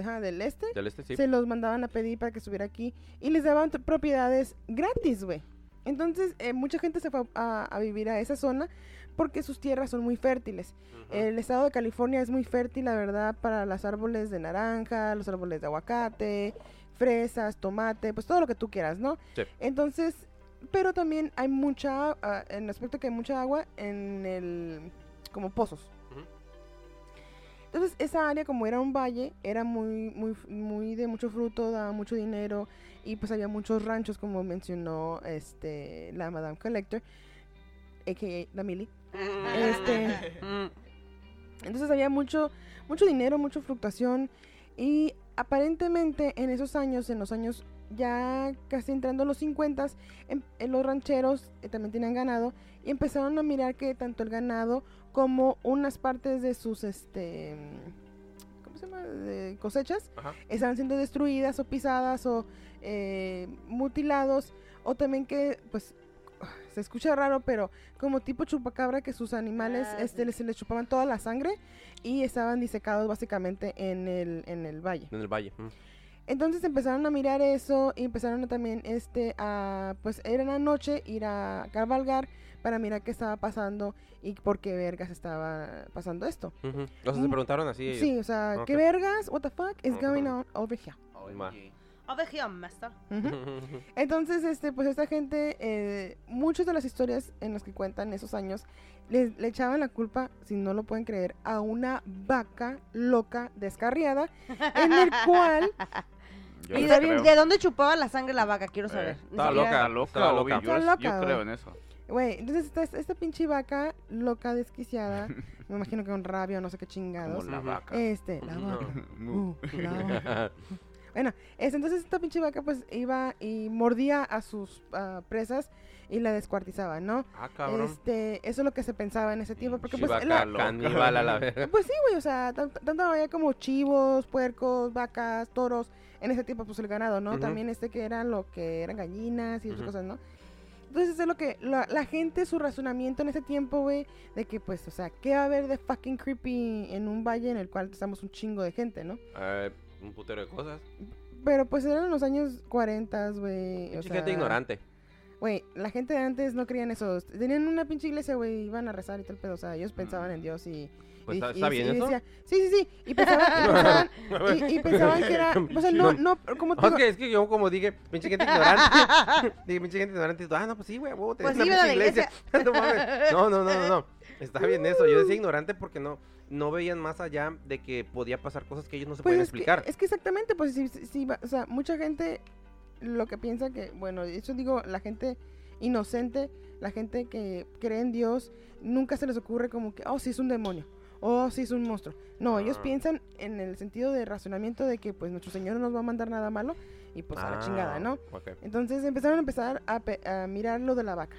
Ajá, del este, Del este sí. se los mandaban a pedir para que estuviera aquí y les daban propiedades gratis, güey. Entonces, eh, mucha gente se fue a, a vivir a esa zona porque sus tierras son muy fértiles. El estado de California es muy fértil, la verdad, para los árboles de naranja, los árboles de aguacate, fresas, tomate, pues todo lo que tú quieras, ¿no? Sí. Entonces, pero también hay mucha, ah, en aspecto que hay mucha agua en el, como pozos. Entonces, esa área, como era un valle, era muy, muy, muy de mucho fruto, daba mucho dinero, y pues había muchos ranchos, como mencionó este la Madame Collector, a.k.a. la Millie. Este, Mm. entonces había mucho, mucho dinero, mucha fluctuación y aparentemente en esos años, en los años ya casi entrando a los 50, en, en los rancheros eh, también tenían ganado y empezaron a mirar que tanto el ganado como unas partes de sus, este, ¿cómo se llama? De cosechas Ajá. estaban siendo destruidas o pisadas o eh, mutilados o también que pues se escucha raro pero como tipo chupacabra que sus animales Ah, este sí. les, se les chupaban toda la sangre y estaban disecados básicamente en el en el valle En el valle. mm. Entonces empezaron a mirar eso y empezaron a también este a pues era la noche ir a cabalgar para mirar qué estaba pasando y por qué vergas estaba pasando esto. O sea, se Mm. preguntaron así. ellos. sí o sea qué vergas what the fuck is Ajá. going on over here. Over here, master. Entonces, este, pues esta gente, eh, muchas de las historias en las que cuentan esos años, le, le echaban la culpa, si no lo pueden creer, a una vaca loca descarriada, en el cual, Yo ¿Y no de, de dónde chupaba la sangre la vaca? Quiero Eh, saber. Ni estaba siquiera- loca. Está loca, loca. Yo, Está loca, yo creo en eso. Güey, entonces esta, esta pinche vaca loca, desquiciada, me imagino que un rabio, no sé qué chingados. Como la vaca. Este, la No. vaca. Mu. Uh, la vaca. Bueno, es, entonces esta pinche vaca pues iba y mordía a sus ah, presas y la descuartizaba, ¿no? ah, cabrón. Este, eso es lo que se pensaba en ese tiempo, porque pues loca. caníbal a la verga. pues sí, güey, o sea, tan- tanto había como chivos, puercos, vacas, toros, en ese tiempo pues el ganado, ¿no? Ujú. También este que eran lo que eran gallinas y otras Ujú. cosas, ¿no? Entonces es lo que la, la gente, su razonamiento en ese tiempo, güey, de que pues, o sea, ¿qué va a haber de fucking creepy en un valle en el cual estamos un chingo de gente, ¿no? Eh, un putero de cosas. Pero pues eran los años 40, güey. sea, gente ignorante. Güey, la gente de antes no creían eso. Tenían una pinche iglesia, güey, iban a rezar y tal pedo. O sea, ellos pensaban en Dios y... Pues y- está, y- bien y eso. decía- sí, sí, sí. Y pensaban, y pensaban, y, pensaban que era... O sea, no, no, como te es, digo, que, es que yo como dije, pinche gente ignorante. dije, pinche gente ignorante. ah, no, pues sí, güey, huevo, tenés Pues una sí, pinche iglesia. no, no, no, no, no. Está bien eso. Yo decía ignorante porque no, no veían más allá de que podía pasar cosas que ellos no se Pues pueden que, explicar. es que exactamente, pues sí, sí, o sea, mucha gente lo que piensa que, bueno, de hecho digo, la gente inocente, la gente que cree en Dios, nunca se les ocurre como que, oh, sí es un demonio, oh, sí es un monstruo. No, ellos Ah. piensan en el sentido de razonamiento de que, pues, nuestro Señor no nos va a mandar nada malo y pues a la Ah, chingada, ¿no? Entonces empezaron a empezar a, pe- a mirar lo de la vaca.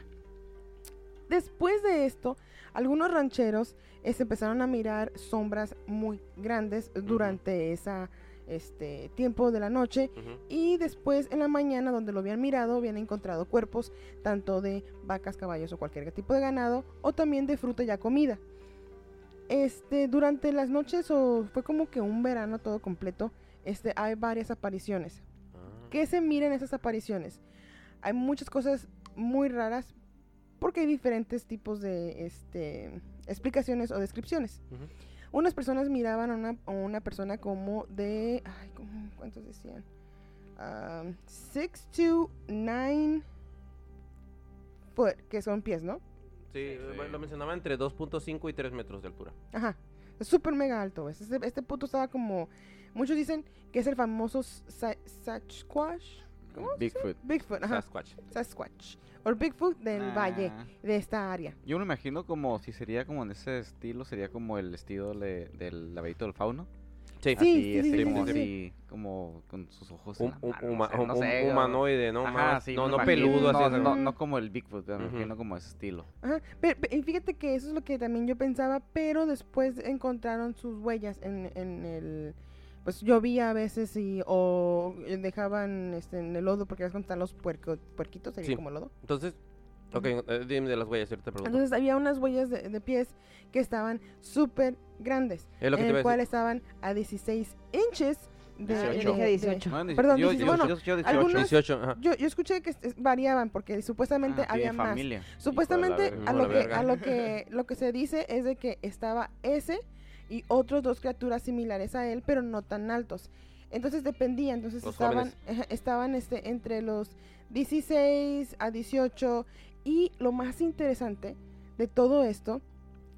Después de esto, algunos rancheros eh, se empezaron a mirar sombras muy grandes durante esa este tiempo de la noche y después en la mañana donde lo habían mirado habían encontrado cuerpos tanto de vacas, caballos o cualquier tipo de ganado o también de fruta ya comida. Este durante las noches o fue como que un verano todo completo, este hay varias apariciones. Ah. ¿Qué se mira en esas apariciones? Hay muchas cosas muy raras porque hay diferentes tipos de este, explicaciones o descripciones. Unas personas miraban a una, a una persona como de... Ay, ¿cómo- ¿Cuántos decían? Um, six to nine foot, que son pies, ¿no? Sí, eh, lo mencionaba entre 2.5 y 3 metros de altura. Ajá. Es súper mega alto. Este, este puto estaba como... Muchos dicen que es el famoso Sa- Sasquatch. ¿Cómo Bigfoot. Bigfoot, ajá. Sasquatch. Sasquatch. O Bigfoot del Nah. valle, de esta área. Yo me imagino como si sería como en ese estilo, sería como el estilo de- del laberinto del fauno. Sí. Sí, así, sí, así sí, como sí, sí. así, como con sus ojos. en Un, la un- mano, huma- no sé, no un- sé, o- humanoide, ¿no? Ajá, Más- sí, no, no peludo, no, así. no, o sea, no, como el Bigfoot, me Ujú. imagino como ese estilo. Ajá. Pero, fíjate que eso es lo que también yo pensaba, pero después encontraron sus huellas en, en el... Pues llovía a veces y o dejaban este, en el lodo porque cuando están los puerco- puerquitos, sería Sí. como lodo. Entonces, ok, eh, dime de las huellas, ahorita te pregunto. Entonces había unas huellas de, de pies que estaban súper grandes, es lo que en te el cual estaban a 16 inches de... Ah, yo de- dije de- 18. Bueno, Perdón, yo, dice- yo- bueno, yo- yo 18. algunas- 18, ajá. Yo, yo escuché que variaban porque supuestamente Ah, había más. familia. Supuestamente a lo que a lo que lo que se dice es de que estaba ese y otros dos criaturas similares a él, pero no tan altos. Entonces dependía, entonces Los estaban jóvenes. estaban este entre los 16 a 18 y lo más interesante de todo esto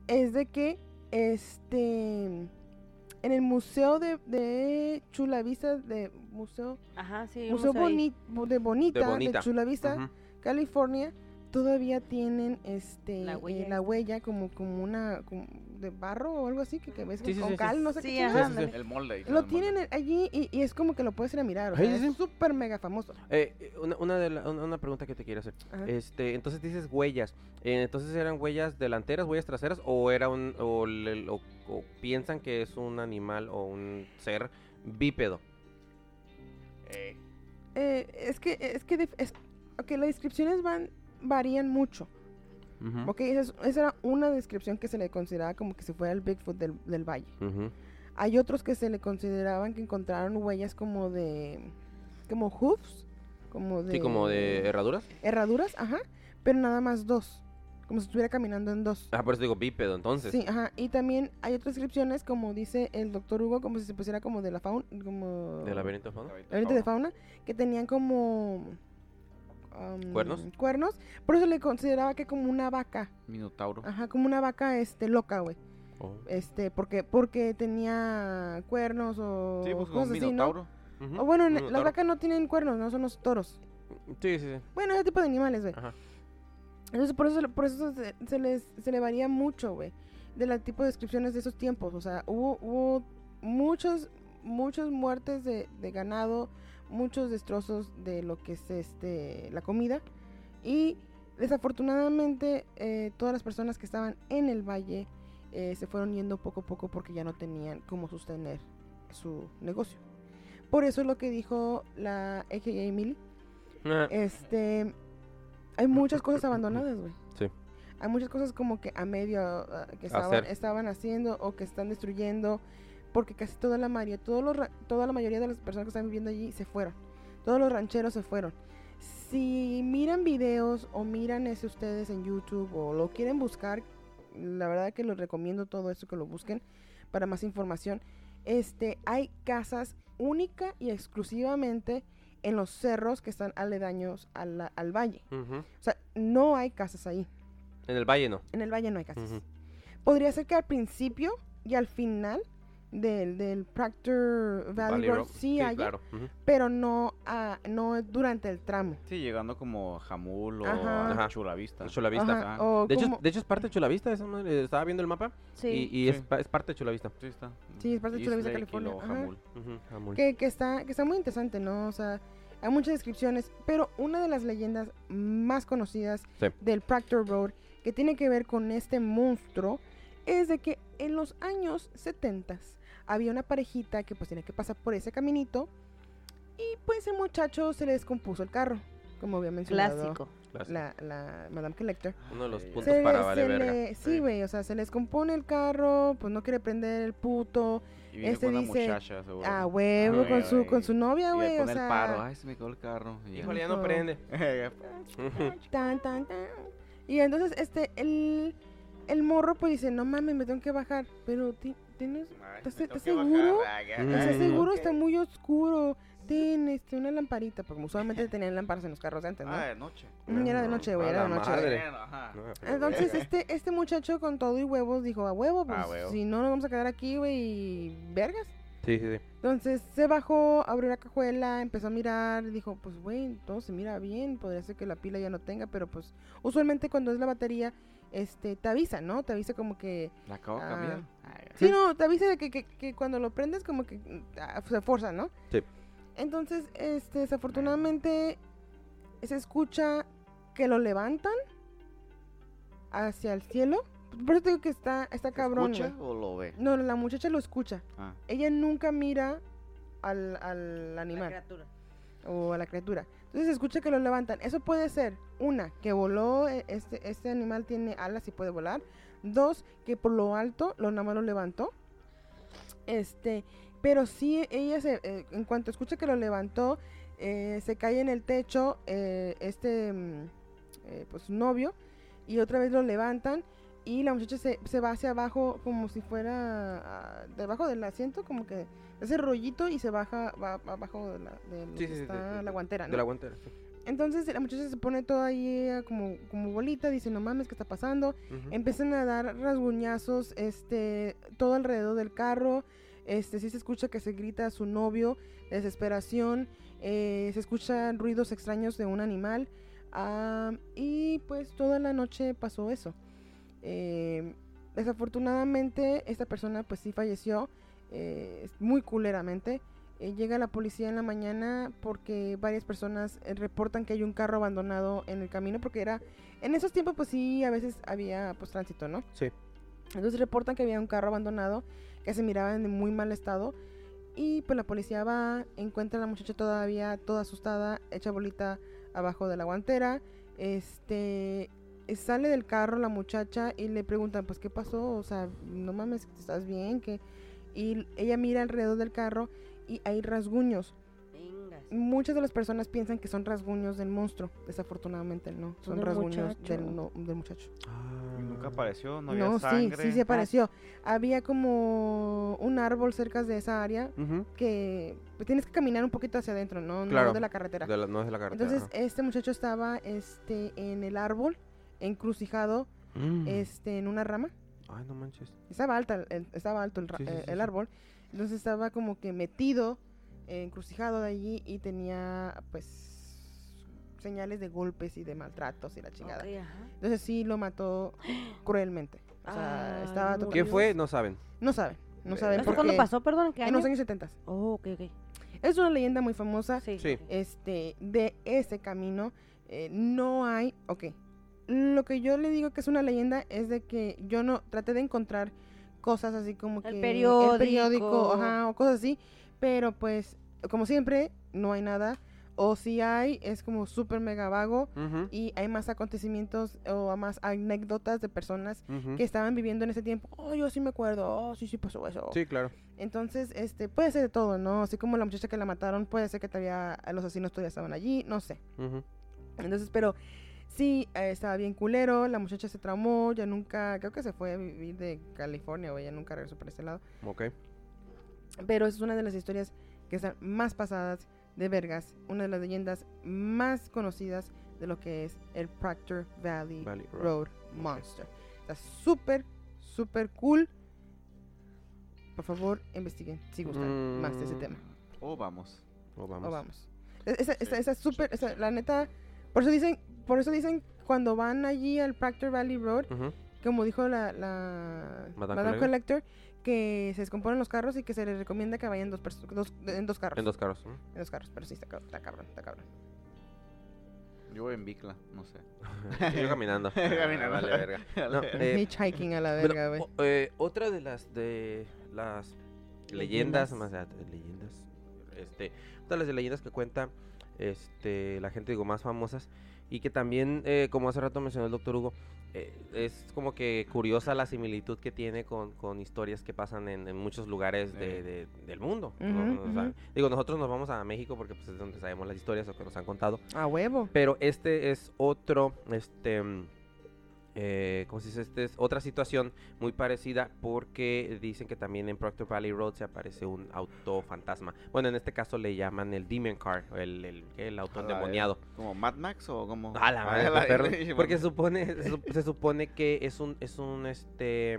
es de que este en el museo de, de Chula Vista de museo Ajá, sí. museo. Boni- de bonita de, Bonita. Chula Vista Ujú. California todavía tienen este La eh, huella la huella como como una como de barro o algo así que, que ves Sí, sí, con sí, sí. cal no sé Sí, qué ajá, chingados. Sí, sí, sí. ándale. El molde. lo tienen allí y, y es como que lo puedes ir a mirar o Sí, sea, sí, es súper mega famoso Eh, eh, una, una, de la- una, una pregunta que te quiero hacer. Ajá. Este, entonces dices huellas. Eh, entonces eran huellas delanteras, huellas traseras, o era un, o, le- o- o piensan que es un animal o un ser bípedo. Eh, es que es que es, ok, las descripciones van varían mucho ok esa, es- esa era una descripción que se le consideraba como que si fuera el Bigfoot del, del valle. Hay otros que se le consideraban que encontraron huellas como de. como hoofs. Como de. Sí, como de herraduras. Herraduras, ajá. Pero nada más dos. Como si estuviera caminando en dos. Ah, por eso digo bípedo, entonces. Sí, ajá. Y también hay otras descripciones, como dice el doctor Hugo, como si se pusiera como de la fauna. Como. ¿Del laberinto de fauna? laberinto de fauna. Que tenían como. Um, ¿Cuernos? Cuernos. Por eso le consideraba que como una vaca. Minotauro. Ajá, como una vaca este loca, güey. Oh. Este, porque, porque tenía cuernos o Sí, pues como cosas un así, ¿no? minotauro. O bueno, las vacas no tienen cuernos, no son los toros. Sí, sí, sí. Bueno, ese tipo de animales, güey. Ajá. Entonces, por eso, por eso se, se les, se le varía mucho, güey, de la tipo de descripciones de esos tiempos. O sea, hubo, hubo muchos, muchas muertes de, de ganado, muchos destrozos de lo que es este la comida. Y desafortunadamente, eh, todas las personas que estaban en el valle eh, se fueron yendo poco a poco porque ya no tenían cómo sostener su negocio. Por eso es lo que dijo la AKA Emily. Ah, Este, hay muchas cosas abandonadas, güey. Sí. Hay muchas cosas como que a medio ah, que estaban, estaban haciendo o que están destruyendo, porque casi toda la mayoría, todos los, ra- toda la mayoría de las personas que están viviendo allí se fueron. Todos los rancheros se fueron. Si miran videos o miran ese ustedes en YouTube o lo quieren buscar, la verdad que les recomiendo todo eso que lo busquen para más información. Este, hay casas única y exclusivamente en los cerros que están aledaños a la- al valle. ujú. O sea, no hay casas ahí. En el valle no. En el valle no hay casas. Ujú. Podría ser que al principio y al final del, del Proctor Valley, Valley Road Road, sí, haya, claro. ujú. pero no, ah, no durante el tramo. Sí, llegando como Jamul o Ajá. Chulavista. Chulavista. Ajá, ajá. o De hecho, como- de hecho, es parte de Chulavista. esa madre, estaba viendo el mapa Sí. y, y es, Sí. pa- es parte de Chulavista. Sí, está. Sí, es parte de Chulavista, Lake y California. Jamul. Ujú, Amul. que, que está, que está muy interesante, ¿no? O sea, hay muchas descripciones, pero una de las leyendas más conocidas Sí. del Proctor Road, que tiene que ver con este monstruo, es de que en los años 70 había una parejita que pues tenía que pasar por ese caminito y pues el muchacho se le descompuso el carro, como había mencionado Clásico. Clásico. la, la Madame Collector. Uno de los Se puntos Se para le- vale se verga. le- sí, Sí. güey, o sea, se les compone el carro, pues no quiere prender el puto, Y vino Este con una dice, muchacha, seguro. a huevo con su con su novia, güey, o el paro. sea, Ay, se me quedó el carro. y ya. Híjole, ya no Ujú. prende. tan tan tan. Y entonces este el el morro pues dice, "No mames, me tengo que bajar." Pero ti- tienes ¿Estás- seguro? ¿Estás Mm. seguro? Está muy oscuro. Ten este una lamparita, porque usualmente tenían lámparas en los carros de antes, ¿no? Ah, de noche. Era de noche, güey, era de la noche. madre. Entonces este este muchacho con todo y huevos dijo, "A huevo, pues huevo. si no nos vamos a quedar aquí, güey, y vergas." Sí, sí, sí. Entonces se bajó, abrió la cajuela, empezó a mirar, dijo, pues güey, todo se mira bien, podría ser que la pila ya no tenga, pero pues usualmente cuando es la batería, este, te avisa, ¿no? Te avisa como que, La acabo de Ah. cambiar. Sí, no, te avisa de que, que, que cuando lo prendes como que ah, se forza, ¿no? Sí. Entonces, este, desafortunadamente se escucha que lo levantan hacia el cielo. Por eso te digo que está, está cabrón. ¿Escucha o lo ve? No, la muchacha lo escucha. Ah. Ella nunca mira al, al La animal criatura. o a la criatura. Entonces escucha que lo levantan. Eso puede ser, una, que voló, eh, este, este animal tiene alas y puede volar. Dos, que por lo alto lo nada más lo levantó. Este, pero sí, ella se, eh, en cuanto escucha que lo levantó, eh, se cae en el techo este, mm, pues novio, y otra vez lo levantan. Y la muchacha se, se va hacia abajo como si fuera ah, debajo del asiento, como que ese rollito y se baja va, abajo de la, de lo Sí, que sí, sí, está sí, la guantera, De ¿no? la guantera. Entonces la muchacha se pone toda ahí eh, como, como bolita, dice, no mames, ¿qué está pasando? Empiezan a dar rasguñazos, este, todo alrededor del carro, este, sí se escucha que se grita a su novio, desesperación, eh, se escuchan ruidos extraños de un animal, ah, y pues toda la noche pasó eso. Eh, desafortunadamente esta persona pues sí falleció, eh, muy culeramente. Eh, llega la policía en la mañana porque varias personas eh, reportan que hay un carro abandonado en el camino porque era en esos tiempos pues sí a veces había pues tránsito, ¿no? Sí. Entonces reportan que había un carro abandonado que se miraba en muy mal estado y pues la policía va, encuentra a la muchacha todavía toda asustada, hecha bolita abajo de la guantera, este sale del carro la muchacha y le preguntan pues qué pasó, o sea, no mames, ¿estás bien? que Y ella mira alrededor del carro y hay rasguños. Venga. Muchas de las personas piensan que son rasguños del monstruo, desafortunadamente no, son del rasguños muchacho. del, no- del muchacho. Y nunca apareció, no No, había sí, sangre. sí, sí apareció. Había como un árbol cerca de esa área que pues, tienes que caminar un poquito hacia adentro, ¿no? Claro. No de la carretera. De la- no es de la carretera. Entonces, este muchacho estaba este, en el árbol, encrucijado. Mm. este, en una rama. Ay, no manches. Estaba, alta, el, estaba alto el, ra- Sí, sí, eh, sí, el sí. árbol. Entonces estaba como que metido, eh, encrucijado de allí y tenía, pues, señales de golpes y de maltratos y la chingada. Entonces sí lo mató cruelmente. O sea, Ay, estaba. ¿Qué fue? No saben. No saben, no saben ¿Eso por cuándo pasó, perdón? ¿En qué En año? los años 70. Oh, ok, ok. Es una leyenda muy famosa Sí. Sí. este, de ese camino. Eh, no hay, ok. Lo que yo le digo que es una leyenda es de que yo no traté de encontrar cosas así como El que periódico. el periódico, ajá, o cosas así, pero pues como siempre no hay nada o si hay es como súper mega vago y hay más acontecimientos o más anécdotas de personas que estaban viviendo en ese tiempo. Oh, yo sí me acuerdo. Oh, sí, sí pasó eso. Sí, claro. Entonces, este, puede ser de todo, ¿no? Así como la muchacha que la mataron, puede ser que todavía los asesinos todavía estaban allí, no sé. Ujú. Entonces, pero sí, eh, estaba bien culero, la muchacha se traumó, ya nunca, creo que se fue a vivir de California o ella nunca regresó para ese lado. Ok. Pero es una de las historias que están más pasadas de vergas, una de las leyendas más conocidas de lo que es el Proctor Valley, Valley Road. Road, Monster. Está súper, súper cool. Por favor, investiguen si gustan más de ese Mm. tema. O vamos. O vamos. O vamos. E- Esa, esa, esa es súper, esa- la neta, por eso dicen, por eso dicen cuando van allí al Proctor Valley Road, como dijo la, la Madame Madame, Collector. Que se descomponen los carros y que se les recomienda que vayan dos, dos en dos carros. En dos carros. ¿no? En dos carros, pero sí, está, está cabrón, está cabrón. Yo voy en bicla, no sé. Yo caminando. Caminando. Vale, verga. No, eh, Hitchhiking a la verga, güey. eh, otra de las de las leyendas, Leyendas. más allá de leyendas, este, otra de las leyendas que cuenta este la gente digo más famosas y que también eh, como hace rato mencionó el doctor Hugo eh, es como que curiosa la similitud que tiene con, con historias que pasan en, en muchos lugares de- del mundo. ¿no? Ujú, O sea, ujú. digo, nosotros nos vamos a México porque pues, es donde sabemos las historias o que nos han contado. A huevo. Pero este es otro, este, eh, ¿cómo se dice? Este es otra situación muy parecida porque dicen que también en Proctor Valley Road se aparece un auto fantasma. Bueno, en este caso le llaman el Demon Car, el, el, el auto endemoniado. ¿Como Mad Max o como...? A la madre, la- perro. Porque se supone, se, sup- se supone que es un, es un, este,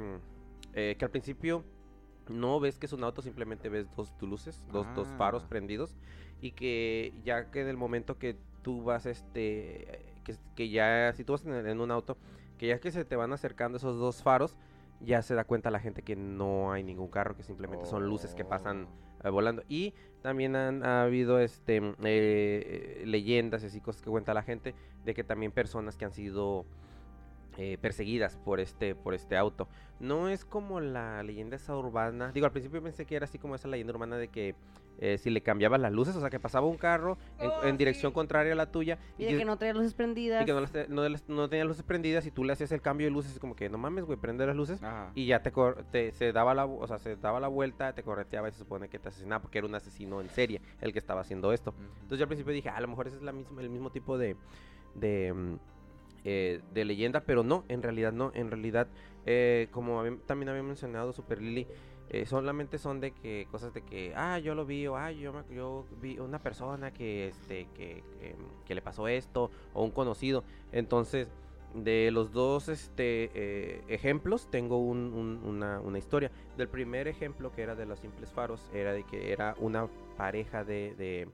eh, que al principio no ves que es un auto, simplemente ves dos luces, dos, dos faros Ah. prendidos y que ya que en el momento que tú vas, este, que, que ya, si tú vas en un auto, que ya que se te van acercando esos dos faros, ya se da cuenta la gente que no hay ningún carro, que simplemente son luces que pasan Oh. eh, volando. Y también han ha habido este eh, leyendas y así cosas que cuenta la gente de que también personas que han sido eh, perseguidas por este por este auto. No es como la leyenda esa urbana. Digo, al principio pensé que era así como esa leyenda urbana de que eh, si le cambiabas las luces, o sea, que pasaba un carro en, Oh, en dirección sí. contraria a la tuya Y de que no traía luces prendidas. y que no, las no las- no tenía luces prendidas y tú le hacías el cambio de luces, es como que no mames, güey, prende las luces. Ajá. Y ya te, te- se daba la o sea, se daba la vuelta, te correteaba y se supone que te asesinaba porque era un asesino en serie el que estaba haciendo esto. Entonces yo al principio dije, "Ah, a lo mejor ese es la misma, el mismo tipo de, de, mm, eh, de leyenda, pero no, en realidad no, en realidad, eh, como había- también había mencionado Super Lily, eh, solamente son de que cosas de que, ah, yo lo vi, o ah, yo, me- yo vi una persona que, este, que, que, le pasó esto, o un conocido, entonces... De los dos este, eh, ejemplos tengo un- un- una, una historia. Del primer ejemplo, que era de los simples faros, era de que era una pareja de, de,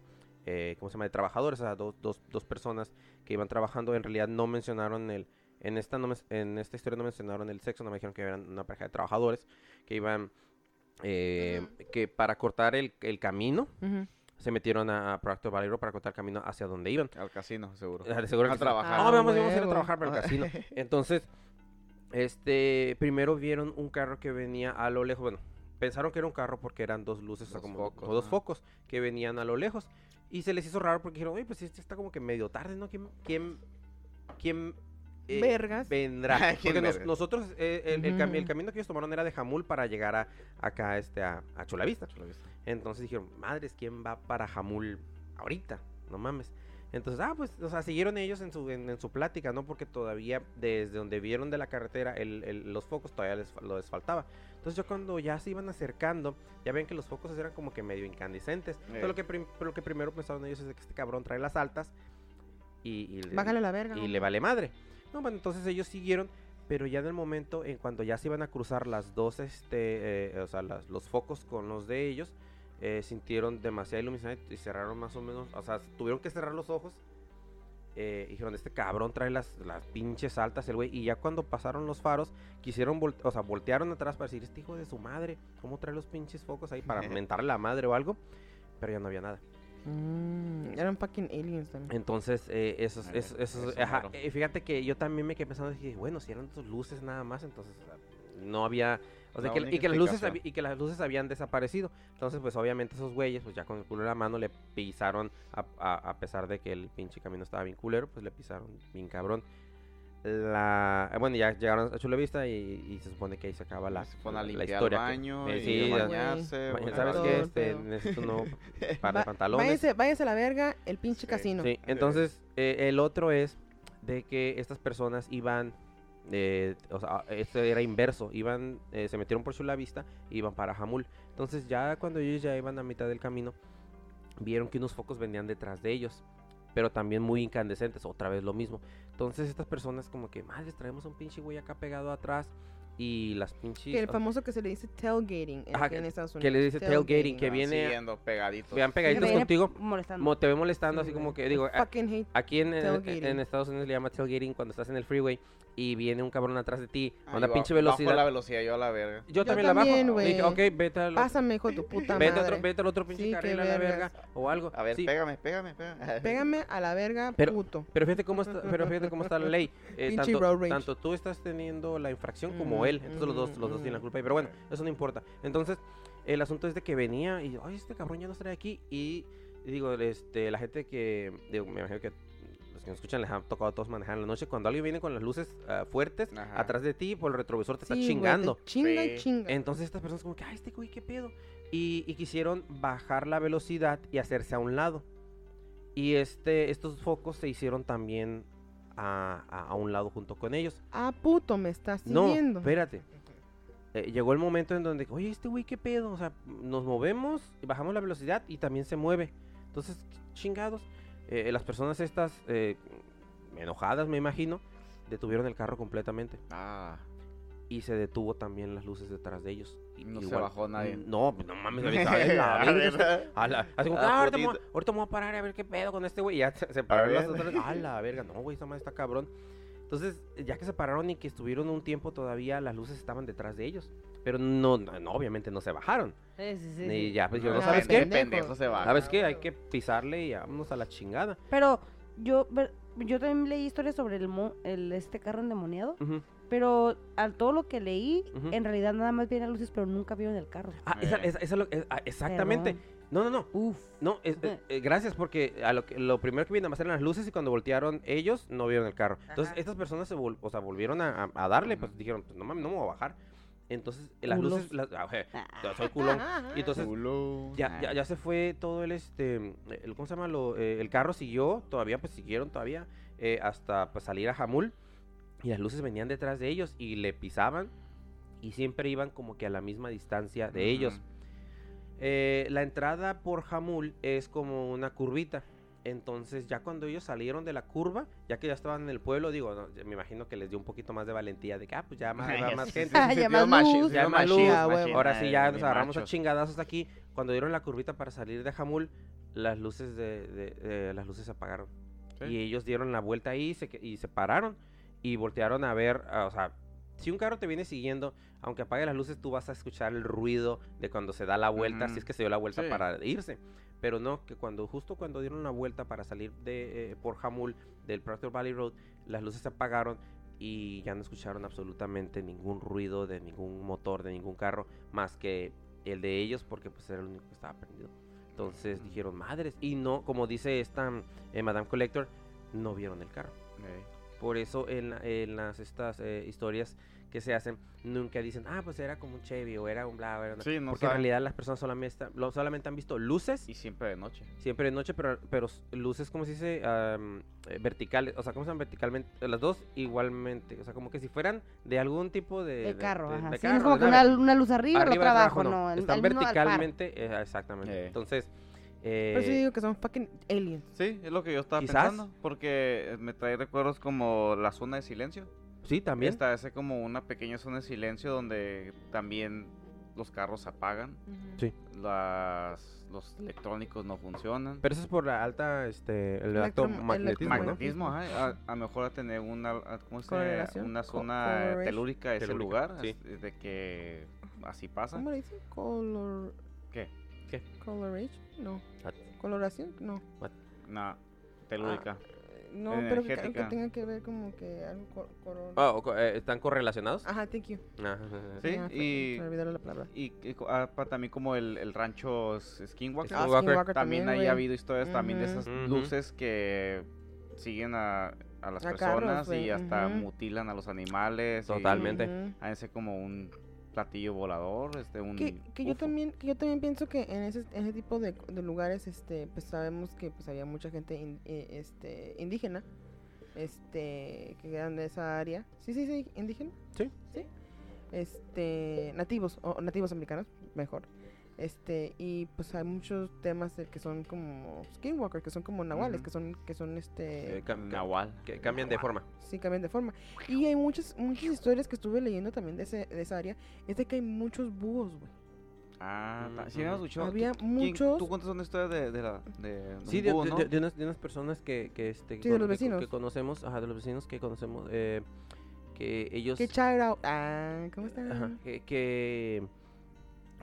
eh, ¿cómo se llama? De trabajadores, o sea, dos, dos, dos personas que iban trabajando. En realidad no mencionaron el, en esta, no en esta historia no mencionaron el sexo, no me dijeron que eran una pareja de trabajadores que iban, eh, que para cortar el, el camino, se metieron a, a Proctor Road para cortar el camino hacia donde iban. Al casino, seguro. Ah, de seguro A trabajar. No, Ah, vamos, vamos a ir a trabajar para el casino. Entonces, este, primero vieron un carro que venía a lo lejos. Bueno, pensaron que era un carro porque eran dos luces, o sea, Dos como focos, como dos ajá. focos que venían a lo lejos. Y se les hizo raro porque dijeron, oye, pues este está como que medio tarde, ¿no? ¿Quién, quién, quién eh, Vergas. vendrá? ¿Quién Porque nos- vergas? nosotros, eh, el, el cami- el camino que ellos tomaron era de Jamul para llegar a, acá este, a, a Chulavista. Entonces dijeron, madres, ¿quién va para Jamul ahorita? No mames. Entonces, ah, pues, o sea, siguieron ellos en su, en, en su plática, ¿no? Porque todavía, desde donde vieron de la carretera el- el- los focos, todavía les, les faltaba. Entonces, yo cuando ya se iban acercando, ya ven que los focos eran como que medio incandescentes. Entonces, Eh. lo que, prim- lo que primero pensaron ellos es que este cabrón trae las altas y, y le- Bájale la verga. y le vale madre. No, bueno, entonces ellos siguieron, pero ya en el momento, en cuando ya se iban a cruzar las dos, este, eh, o sea, las- los focos con los de ellos, eh, sintieron demasiada iluminación y cerraron más o menos, o sea, tuvieron que cerrar los ojos eh, dijeron, este cabrón trae las, las pinches altas, el güey. Y ya cuando pasaron los faros, quisieron, o sea, voltearon atrás para decir, este hijo de su madre, ¿cómo trae los pinches focos ahí para mentarle la madre o algo? Pero ya no había nada. Mm, eran fucking aliens también. Entonces, eh, esos, esos, esos- eso ajá, eh, fíjate que yo también me quedé pensando, dije, bueno, si eran tus luces nada más, entonces sea, no había, o sea, La que, y, que las luces y que las luces habían desaparecido. Entonces, pues obviamente esos güeyes, pues ya con el culo en la mano le pisaron, a, a- a pesar de que el pinche camino estaba bien culero, pues le pisaron bien cabrón. La, eh, bueno, ya llegaron a Chula Vista y, y se supone que ahí se acaba la, Se la limpiar historia. que- el baño, eh, y sí, bañarse. Bueno, ¿Sabes qué? el Este, necesito un nuevo par de Va- pantalones. váyase, váyase a la verga el pinche Sí. casino. Sí, entonces eh, el otro es de que estas personas iban, eh, o sea, este era inverso, iban, eh, se metieron por Chula Vista, iban para Jamul. Entonces ya cuando ellos ya iban a mitad del camino, vieron que unos focos venían detrás de ellos, pero también muy incandescentes, otra vez lo mismo. Entonces estas personas como que, madres, traemos un pinche güey acá pegado atrás y las pinches... Que el famoso que se le dice tailgating Ajá, aquí en Estados Unidos. que le dice tailgating, que ah, viene- Siguiendo pegaditos. Vean Que pegaditos viene contigo, Molestando. mo- te ve molestando Sí, así güey. como que, digo, a- Fucking hate. Aquí en, en- Tailgating. en Estados Unidos le llama tailgating cuando estás en el freeway y viene un cabrón atrás de ti a una pinche bajo velocidad. la velocidad yo a la verga. Yo Yo también la bajo. Dije, ok, güey. vete al, Pásame, hijo de tu puta vete, madre. otro, vete al otro pinche Sí, carril a la verga o algo. A ver, Sí, pégame, pégame, pégame. Pégame a la verga, Pero- puto. Pero fíjate cómo está, pero fíjate cómo está la ley. Eh, tanto, tanto tú estás teniendo la infracción como él. Entonces los dos, los dos tienen la culpa ahí. Pero bueno, eso no importa. Entonces, el asunto es de que venía y, ay, este cabrón ya no estaría aquí. Y, y digo, este, la gente que, digo, me imagino que los que nos escuchan les ha tocado a todos manejar en la noche. Cuando alguien viene con las luces ah, fuertes Ajá. atrás de ti, por el retrovisor te está Sí, güey, te chingando. Chinga y chinga. Entonces estas personas como que, ay, este güey, ¿qué pedo? Y, y quisieron bajar la velocidad y hacerse a un lado. Y este, estos focos se hicieron también a, a- a un lado junto con ellos. Ah, puto, me estás No, siguiendo. espérate. Eh, llegó el momento en donde, oye, este güey, ¿qué pedo? O sea, nos movemos, y bajamos la velocidad y también se mueve. Entonces, chingados. Eh, las personas estas, eh, enojadas, me imagino, detuvieron el carro completamente Ah, y se detuvo también las luces detrás de ellos. Y- No se bajó nadie. No, no mames, como, Ah, "Ah, ahorita, me voy, a- parar a ver qué pedo con este güey. Ya se, se pararon las otras. A la verga, no, güey, esa madre está cabrón. Entonces, ya que se pararon y que estuvieron un tiempo todavía, las luces estaban detrás de ellos. Pero no, no, no, obviamente no se bajaron. Sí, sí, sí, y ya, pues yo, Ah, ¿no sabes qué? pendejo se va. ¿Sabes qué? Hay que pisarle y vámonos a la chingada. Pero yo, yo también leí historias sobre el, mo- el este carro endemoniado. Ujú. Pero al todo lo que leí, Ujú. en realidad nada más vieron luces, pero nunca vieron el carro. Ah, esa- Eh. esa- esa es lo- eh, ah, exactamente. No, no, no. Uf. No, es- eh, eh, gracias porque a lo, que, lo primero que vieron más eran las luces y cuando voltearon ellos no vieron el carro. Entonces Ajá. estas personas se vol- o sea, volvieron a, a- a darle, pues Ujú. dijeron, pues no mames, no me voy a bajar. Entonces las Culos. luces, las, ah, oje, yo soy culón. Y entonces Culo. ya, ya, ya se fue todo el, este, el, ¿cómo se llama? Lo, eh, el carro siguió, todavía pues siguieron todavía eh, hasta pues, salir a Jamul. Y las luces venían detrás de ellos y le pisaban y siempre iban como que a la misma distancia de ellos. Eh, la entrada por Jamul es como una curvita. Entonces, ya cuando ellos salieron de la curva, ya que ya estaban en el pueblo, digo, no, me imagino que les dio un poquito más de valentía de que, ah, pues ya más, va más gente. Ya más luz. Ya más luz. Ah. Ahora sí, ya nos agarramos a chingadazos aquí. Cuando dieron la curvita para salir de Jamul, las luces de, de- de- las luces se apagaron. Sí. Y ellos dieron la vuelta ahí y se, que- y se pararon y voltearon a ver, ah, o sea, si un carro te viene siguiendo, aunque apague las luces, tú vas a escuchar el ruido de cuando se da la vuelta, si Ujú. es que se dio la vuelta Sí. para irse. Pero no, que cuando justo cuando dieron la vuelta para salir de eh, por Jamul del Proctor Valley Road, las luces se apagaron y ya no escucharon absolutamente ningún ruido de ningún motor, de ningún carro, más que el de ellos, porque pues era el único que estaba prendido. Entonces Ujú. dijeron, madres, y no, como dice esta eh, Madame Collector, no vieron el carro. Ey. Por eso en, la- en las estas eh, historias que se hacen, nunca dicen, ah, pues era como un Chevy o era un bla, o era una-". Sí, no Porque en realidad las personas solamente, están- lo- solamente han visto luces, Y siempre de noche. siempre de noche, pero, pero luces, ¿cómo se dice? Eh, verticales, o sea, ¿cómo se llaman verticalmente? Las dos igualmente, o sea, como que si fueran de algún tipo de... De carro, de- ajá. de Sí, no es como de que una, una luz arriba, y Arriba otra abajo, no. el- Están verticalmente, eh, exactamente. Eh. Entonces, Por eso eh, digo que son fucking aliens. Sí, es lo que yo estaba Quizás. pensando. Porque me trae recuerdos como la zona de silencio. sí, también. Esta es como una pequeña zona de silencio donde también los carros se apagan. Sí. las, los electrónicos no funcionan. Pero eso es por la alta, este, el alto Electrom- magnetismo, ¿no? magnetismo, ajá, a, a mejor a tener una, a- ¿cómo se una co- zona coloration. telúrica ese Telúrica, lugar, sí. es- de que así pasa. ¿Cómo le dicen? Color... ¿Qué? ¿Qué? Coloration? No. What? ¿Coloración? No. No, telúrica. No, pero que, tenga que ver como que algo co- coro- Ah, o co- eh, ¿Están correlacionados? Ajá, thank you. Ah, Sí, Ah, fue- y- me la palabra. Y, y ah, también como el, el rancho Skinwalker. Ah, Skinwalker. Skinwalker también, ahí ha habido historias también de esas luces que siguen a, a las A personas carros, y hasta mutilan a los animales. y Totalmente. Háganse como un platillo volador, este, un Que, que yo también que yo también pienso que en ese, en ese tipo de, de lugares este pues sabemos que pues había mucha gente in- eh, este indígena este que eran de esa área. Sí sí sí indígena. Sí. sí. Este nativos o nativos americanos mejor este y pues hay muchos temas que son como skinwalker que son como nahuales que son que son este Eh, cam- Nahual. que cambian de forma. sí cambian de forma y hay muchas muchas historias que estuve leyendo también de, ese, de esa área es de que hay muchos búhos güey Ah, sí, habíamos escuchado. Había ¿Quién- muchos- ¿Tú cuentas una historia de, de, la, de, de Sí, un de, búho, de- no? de- de unas, de unas personas que, que, este, Sí, de los que- vecinos. que conocemos, ajá, de los vecinos que conocemos, eh, que ellos... que shout out ah cómo están Ajá, que, que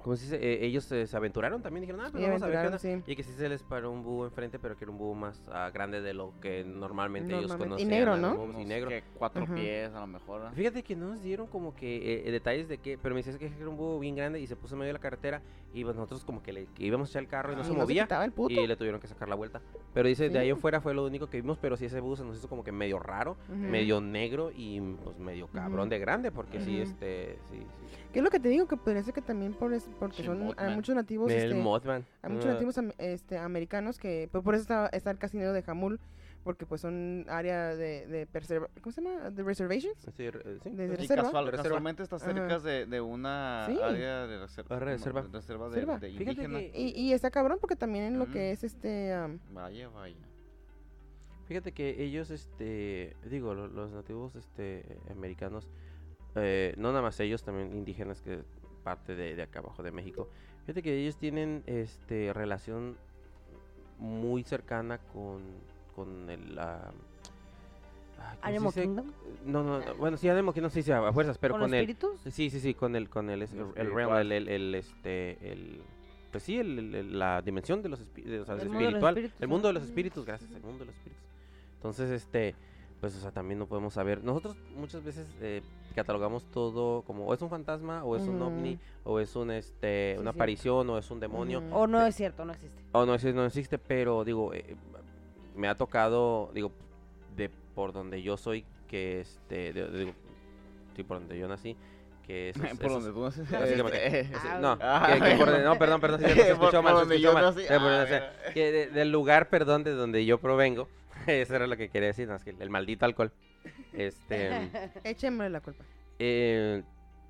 ¿cómo se dice? Eh, ellos eh, se aventuraron también, dijeron, ah, pues Y vamos a ver qué onda. sí. Y que sí se les paró un búho enfrente, pero que era un búho más ah, grande de lo que normalmente ellos Normalmente. Y conocían. negro, a los ¿no? búhos, Y Unos negro. que cuatro Ajá. pies, a lo mejor. ¿no? Fíjate que no nos dieron como que eh, eh, detalles de qué, pero me decías que era un búho bien grande y se puso en medio de la carretera y pues nosotros como que le que íbamos a echar el carro y no Y se movía quitaba el puto. y le tuvieron que sacar la vuelta. Pero dice, de ahí Sí. en fuera fue lo único que vimos, pero sí ese búho se nos hizo como que medio raro, Ujú. medio negro y pues medio cabrón Ujú. de grande porque sí, Ujú. este, sí, sí. ¿Qué es lo que te digo? Que podría ser que también por es- porque Sí, son hay muchos nativos, este, Mothman. hay muchos Ah, nativos am- este, americanos que pues, por eso está, está el casino de Jamul, porque pues son área de, de preserva- ¿cómo se llama? De reservations. sí, sí, de reserva. casual- casualmente está cerca de, de una Sí. área de reserva. De reserva. de, reserva de, de indígena. que- Y, y está cabrón porque también en lo que es este am, Vaya, vaya. Fíjate que ellos, este, digo, lo- los nativos, este, americanos, eh, no nada más ellos, también indígenas que parte de, de acá abajo de México. Fíjate que ellos tienen, este, relación muy cercana con, con el, la... ay, ¿cómo se Animal dice? Kingdom. No, no, no, bueno, sí, Animal Kingdom sí, sí, a fuerzas, pero ¿Con, con, los el, espíritus? sí, sí, sí, con el, con el, el, el realm, el, el, el, este, el, pues sí, el, la dimensión de los de- o sea, El del mundo de los espiritual, espíritus, el mundo de los espíritus, gracias, el mundo de los espíritus. Entonces, este, pues, o sea, también no podemos saber. Nosotros muchas veces eh, catalogamos todo como o es un fantasma, o es un ovni, o es un, este, Sí, una aparición, o es un demonio. O no es cierto, no existe. o no, existe- no existe, pero digo, eh, me ha tocado, digo, de por donde yo soy, que este, de- de- digo, sí, por donde yo nací, que esos, Por esos- donde tú naces. Este, Ah, no, Ah. que, que por donde- no, perdón, perdón, sí, se Por- escuchó por mal, se donde escuchó yo mal. nací. Eh, por Ah, donde- o sea, mira. que de- del lugar, perdón, de donde yo provengo, eso era lo que quería decir, no, es que el maldito alcohol, este, échenme la culpa. eh,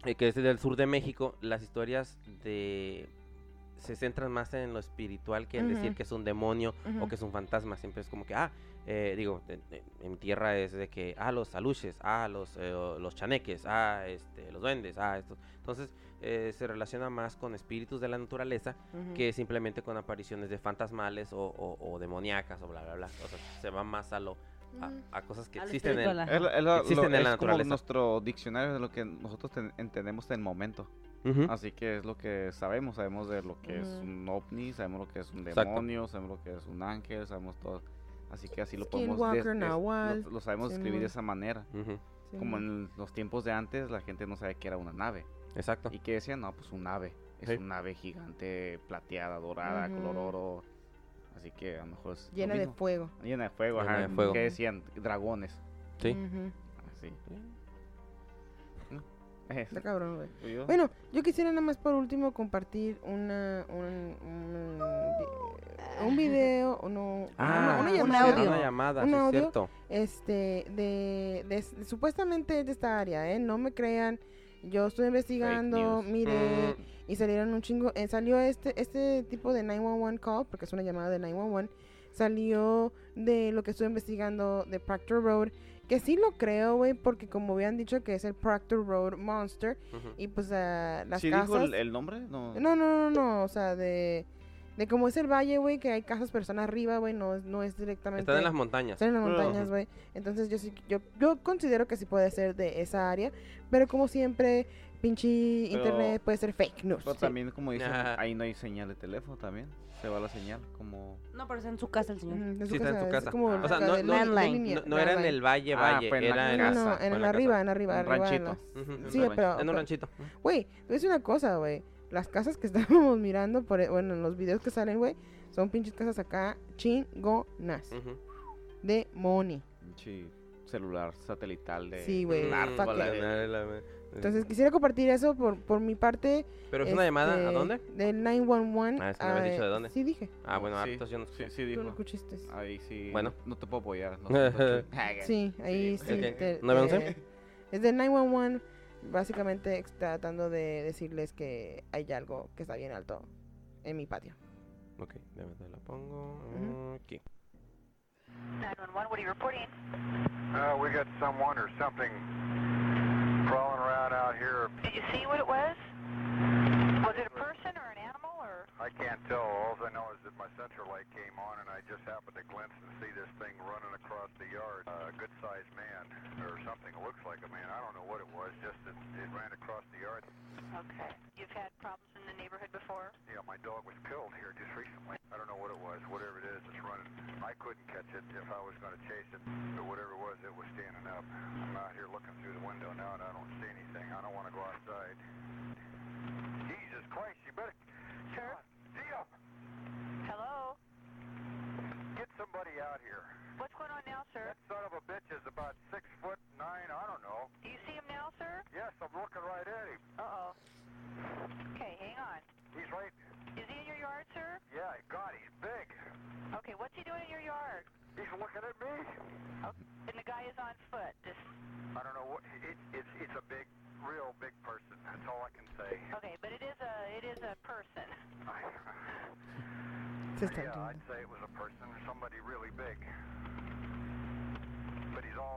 eh, que es del sur de México, las historias de se centran más en lo espiritual que en decir que es un demonio o que es un fantasma. Siempre es como que, ah, eh, digo, en, en- en mi tierra es de que, ah, los aluches, ah, los, eh, los chaneques, ah, este, los duendes, ah, esto. Entonces, eh, se relaciona más con espíritus de la naturaleza que simplemente con apariciones de fantasmales o, o- o demoníacas o bla, bla, bla. O sea, se va más a lo... A, a cosas que A existen en, espiritual, ajá. Es, lo- Existen en la es como nuestro diccionario de lo que nosotros ten- entendemos en el momento. Así que es lo que sabemos. Sabemos de lo que es un ovni, sabemos lo que es un Exacto. demonio, sabemos lo que es un ángel, sabemos todo. Así que así lo podemos Skinwalker, des- des- Nahual, lo, lo sabemos escribir de esa manera. Sí, Como en los tiempos de antes, la gente no sabía que era una nave. Exacto. ¿Y que decían? No, pues un ave. Es Sí. una ave gigante, plateada, dorada, color oro. Así que a lo mejor es. lo llena de fuego. Llena de fuego, Llena ajá. de fuego. ¿Qué decían? Dragones. Sí. Así. Está cabrón, güey. ¿Y yo? Bueno, yo quisiera nada más por último compartir una, un, un, un video, o no, Ah, una, una un llamada, audio. Una llamada, Un sí es audio. cierto. este, de, de- supuestamente es de esta área, ¿eh? No me crean, yo estoy investigando, mire, Mm, y salieron un chingo, eh, salió este, este tipo de 911 call, porque es una llamada de 911, salió de lo que estuve investigando de Proctor Road, que sí lo creo, güey, porque como habían dicho que es el Proctor Road Monster, y pues ah, las ¿Sí casas... dijo el, el nombre? No. No, no, no, no, o sea, de, de cómo es el valle, güey, que hay casas personas arriba, güey, no, es- no es directamente... Están en las montañas. Están en las montañas, güey. Entonces yo sí, yo, yo considero que sí puede ser de esa área, pero como siempre, pinche Pero- internet puede ser fake news. Pero sí. también, como dicen, Ajá. ahí no hay señal de teléfono también. Se va la señal, como... No, pero está en su casa el señor. De Sí, está en su es casa. como O sea, no, de no, no- no era en el valle, Ah, valle, en la era en casa, en, en la arriba, casa. en arriba, Un arriba. en ranchito. las- Ujú. Sí, pero... En un ranchito. Güey, te voy a decir una cosa, güey. Las casas que estábamos mirando, por, e- bueno, en los videos que salen, güey, son pinches casas acá chingonas. Ujú. De money. pinche celular satelital de... Sí, güey, Entonces quisiera compartir eso por, por mi parte. Pero es una llamada, ¿a este, dónde? Del 911. Ah, es que no habías dicho de ah, dónde. Sí, dije. Ah, bueno, Sí, yo no sí, sí Tú dijo. lo escuchaste. Ahí sí. Bueno. No te puedo apoyar. No, no- Sí, ahí Sí, sí. ok. te- ¿911? te- es del 911. Básicamente tratando de decirles que hay algo que está bien alto en mi patio. Ok, déjame te la pongo Ujú. aquí. 911, what are you reporting? Uh, we got someone or something crawling around out here. Did you see what it? Was I can't tell. All I know is that my central light came on and I just happened to glimpse and see this thing running across the yard. A good sized man or something. It looks like a man. I don't know what it was. Just that it ran across the yard. Okay. You've had problems in the neighborhood before? Yeah, my dog was killed here just recently. I don't know what it was. Whatever it is, it's running. I couldn't catch it if I was going to chase it. But whatever it was, it was standing up. I'm out here looking through the window now and I don't see anything. I don't want to go outside. Jesus Christ, you better... Sir?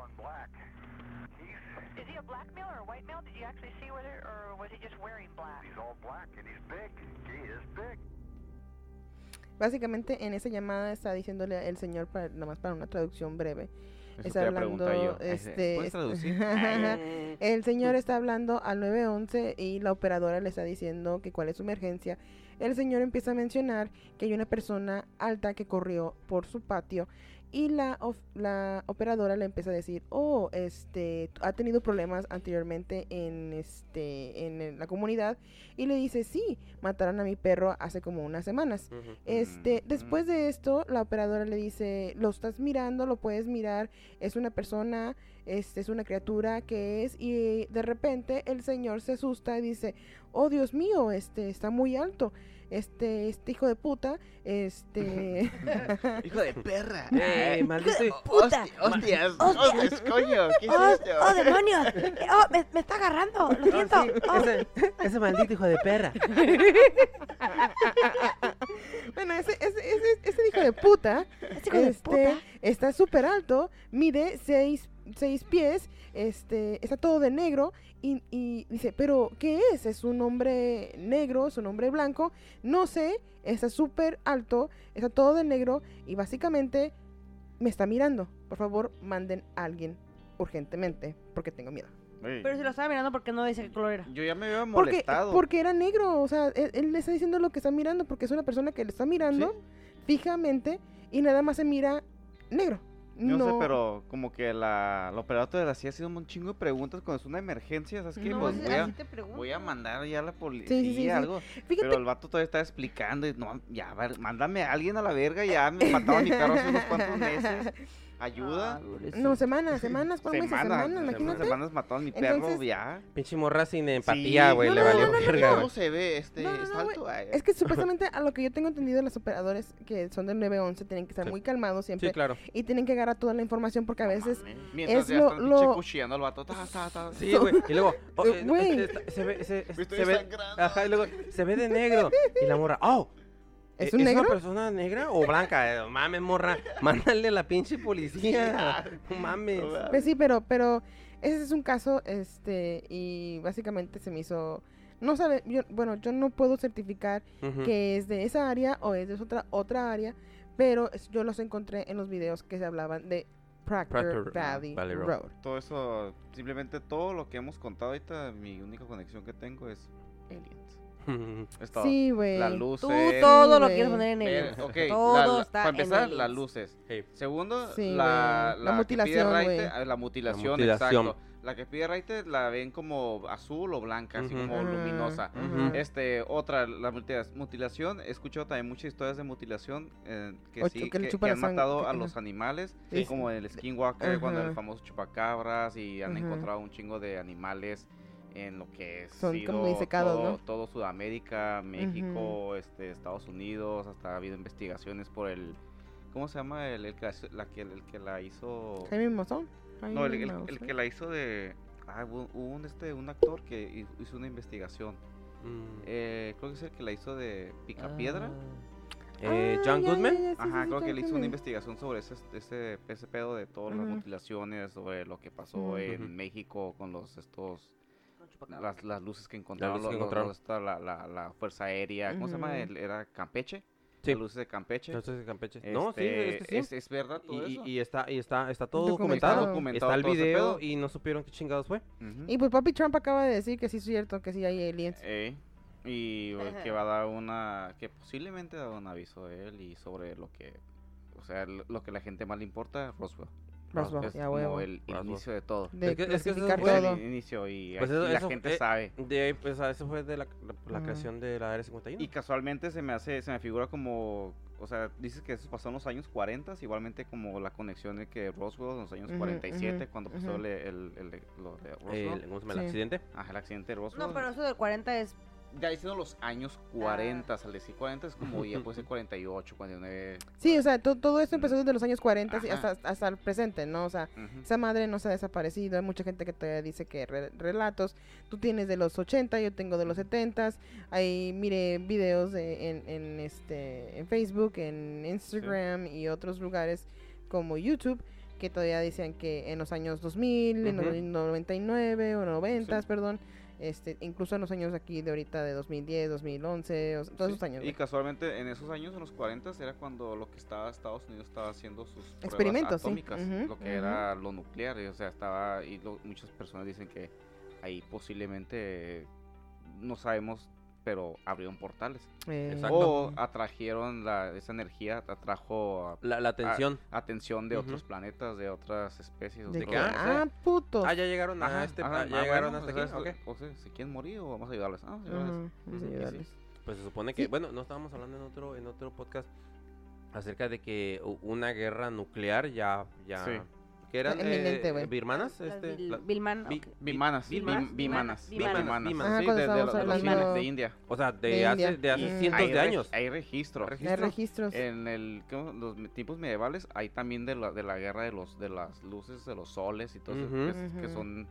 In black. He's Is he a black male or a white male? Did you actually see whether or was he just wearing black? he's all black and he's big. He is big. Básicamente en esa llamada está diciéndole el señor, para, nada más para una traducción breve. Eso Está hablando, este, ¿Puedes traducir? Ay, El señor está hablando al 911 y la operadora le está diciendo que cuál es su emergencia. El señor empieza a mencionar que hay una persona alta que corrió por su patio y la, of- la operadora le empieza a decir, oh, este, ha tenido problemas anteriormente en, este, en la comunidad y le dice, sí, mataron a mi perro hace como unas semanas. Este, Mm. después de esto, la operadora le dice, lo estás mirando, lo puedes mirar, es una persona, este, es una criatura que es, y de repente el señor se asusta y dice, oh Dios mío, este, está muy alto, este, este hijo de puta, este, Hijo de perra. ¡Eh, maldito! puta! Hostias, Hostia. hostias, coño. ¿Qué es ¡Oh, esto? oh, demonios! ¡Oh, me, me está agarrando! ¡Lo siento! Ah, sí, ¡Oh! ese, ese maldito hijo de perra. bueno, ese, ese, ese, ese hijo de puta, ¡Ese hijo de este, puta! está súper alto, mide seis, seis pies, este, está todo de negro y, y dice, pero ¿qué es? ¿Es un hombre negro? ¿Es un hombre blanco? No sé, está súper alto, está todo de negro y básicamente me está mirando. Por favor, manden a alguien urgentemente porque tengo miedo. Pero si lo estaba mirando, ¿por qué no dice qué color era? Yo ya me había Porque, molestado. porque era negro, o sea, él, él le está diciendo lo que está mirando porque es una persona que le está mirando fijamente y nada más se mira negro. No, No, sé, pero como que la, la operadora le hacía haciendo un chingo de preguntas cuando es una emergencia, ¿sabes qué? No, pues voy a, voy a mandar ya a la policía, Sí, sí, sí, sí. algo. Fíjate Pero el vato todavía está explicando y no, ya, mándame a alguien a la verga, ya me mataron mi perro hace unos cuantos meses. Ayuda. No, semanas, semanas, ¿cuál meses? Semanas, Semanas, imagínate. semanas mataron mi perro, Entonces- ya. Pinche morra sin empatía, Sí. güey. No, le no, valió no, no, no, verga, ¿Cómo güey. se ve este? No, no, ¿Está no, alto? Ay, Es que supuestamente a lo que yo tengo entendido, los operadores que son del 911 tienen que estar Sí. muy calmados siempre Sí, claro. y tienen que agarrar toda la información porque a veces. Mientras es ya lo- están pinche lo- cuchillando al vato. Ta, ta, ta. Sí, güey. Y luego, oh, Eh, güey. este, está- se ve, se, estoy se ve, sangrando. ajá, y luego, se ve de negro. Y la morra, oh, ¿Es ¿E- un una negro? persona negra o blanca? Eh, mames, morra. Mándale a la pinche policía. Mames. Pues sí, pero, pero ese es un caso, este, y básicamente se me hizo, no sabe, yo, bueno, yo no puedo certificar que es de esa área o es de otra, otra área, pero yo los encontré en los videos que se hablaban de Proctor, Proctor, ah, Valley, Valley Road. Road. Todo eso, simplemente todo lo que hemos contado ahorita, mi única conexión que tengo es aliens. Es todo. Sí, güey. Las luces. Tú todo lo quieres poner en Eh, aliens. ok, Todo la- la- está para en empezar, las luces. Hey. Segundo, Sí, la, güey. La mutilación, ah, la mutilación, exacto. La que pide raite la ven como azul o blanca, así como luminosa. Este, otra, la mutila- mutilación, he escuchado también muchas historias de mutilación eh, que sí, que que, han matado que- a los animales, Sí. como el Skinwalker, cuando el famoso chupacabras, y han encontrado un chingo de animales en lo que es Son como disecados, todo, ¿no? todo Sudamérica, México, este, Estados Unidos, hasta ha habido investigaciones por el, ¿cómo se llama? El, el que, la- la que, el que la hizo... Jaime Maussan. No, el, el- el que la hizo de... Ah, hubo un, este, un actor que hi- hizo una investigación. Mm. Eh, creo que es el que la hizo de Picapiedra. Eh, Ah, John ya, Goodman. ya, ya, sí, Ajá, sí, creo sí, que él hizo una investigación sobre ese, ese, ese pedo de todas las mutilaciones, sobre lo que pasó en. México con los estos. Las, las luces que encontraron, luces que la, la, la fuerza aérea, ¿cómo se llama? El- era Campeche, Sí. las luces de Campeche. No sé si Campeche. No, sí, Este, es que sí. es, es verdad todo y, eso. y- y está, y está, está todo Documentado. Está el video y no supieron qué chingados fue. Y pues papi Trump acaba de decir que sí es cierto, que sí hay aliens. Ey, y eh, que va a dar una, que posiblemente da un aviso de él y sobre lo que, o sea, lo lo que la gente más le importa, Roswell. Roswell, es ya como huevo. el Roswell. inicio de todo. De Es que- es que eso fue- todo. el inicio y, Pues eso- la eso gente fue- sabe. De ahí, pues, a eso fue de la, la Ujú. creación de la Área 51. Y casualmente se me hace, se me figura como, o sea, dices que eso pasó en los años 40, igualmente como la conexión de que Roswell en los años Ujú, 47, ujú, cuando pasó el, el, el- lo de Roswell. El, ¿cómo se llama? el Sí. accidente. Ajá, el accidente de Roswell. No, pero eso del 40 es. Ya diciendo los años Ah. 40, al decir 40 es como ya puede ser 48, 49. Sí, o sea, to- todo esto empezó desde los años 40 y Ajá. hasta, hasta el presente, ¿no? O sea, Ujú. esa madre no se ha desaparecido. Hay mucha gente que todavía dice que re- relatos. Tú tienes de los 80, yo tengo de los 70. Hay, mire, videos de- en, en, este, en Facebook, en Instagram y otros lugares como YouTube que todavía dicen que en los años 2000, en Ujú. los 99 o 90, Sí. perdón. Este, incluso en los años aquí de ahorita de 2010, 2011, o sea, todos Sí, esos años. Y casualmente en esos años, en los 40, era cuando lo que estaba Estados Unidos estaba haciendo sus Experimentos, sí. atómicas, lo que era lo nuclear, y, o sea, estaba, y lo- muchas personas dicen que ahí posiblemente, no sabemos, pero abrieron portales. Eh, Exacto. O atrajeron la, esa energía, atrajo La, la atención. atención de otros planetas, de otras especies. de de que, ah, puto. Ah, ya llegaron a este. ah, ya ah, llegaron bueno, hasta o sea, o sea, ¿se quieren morir o vamos a ayudarles? Ah, vamos a ayudarles. Ajá, vamos a Ujú, y sí. ayudarles. Pues se supone que, Sí. bueno, no estábamos hablando en otro, en otro podcast acerca de que una guerra nuclear ya, ya, Sí. Que eran Inminente, eh, güey. birmanas, las este, Bil- la- Bilman, Bi- ok. Bimanas, Bimanas, bim- bimanas, bimanas, bimanas, bimanas. Ajá, sí, cuando de, de, estábamos los- de los hablando- chinos de India. o sea, de, de hace, India. de hace Mm. cientos hay, de reg- años. hay registro. Hay registros. En el, ¿cómo? los me- tiempos medievales hay también de la, de la guerra de los de las luces, de los soles y todo eso, Ujú. que, es- que Ujú. son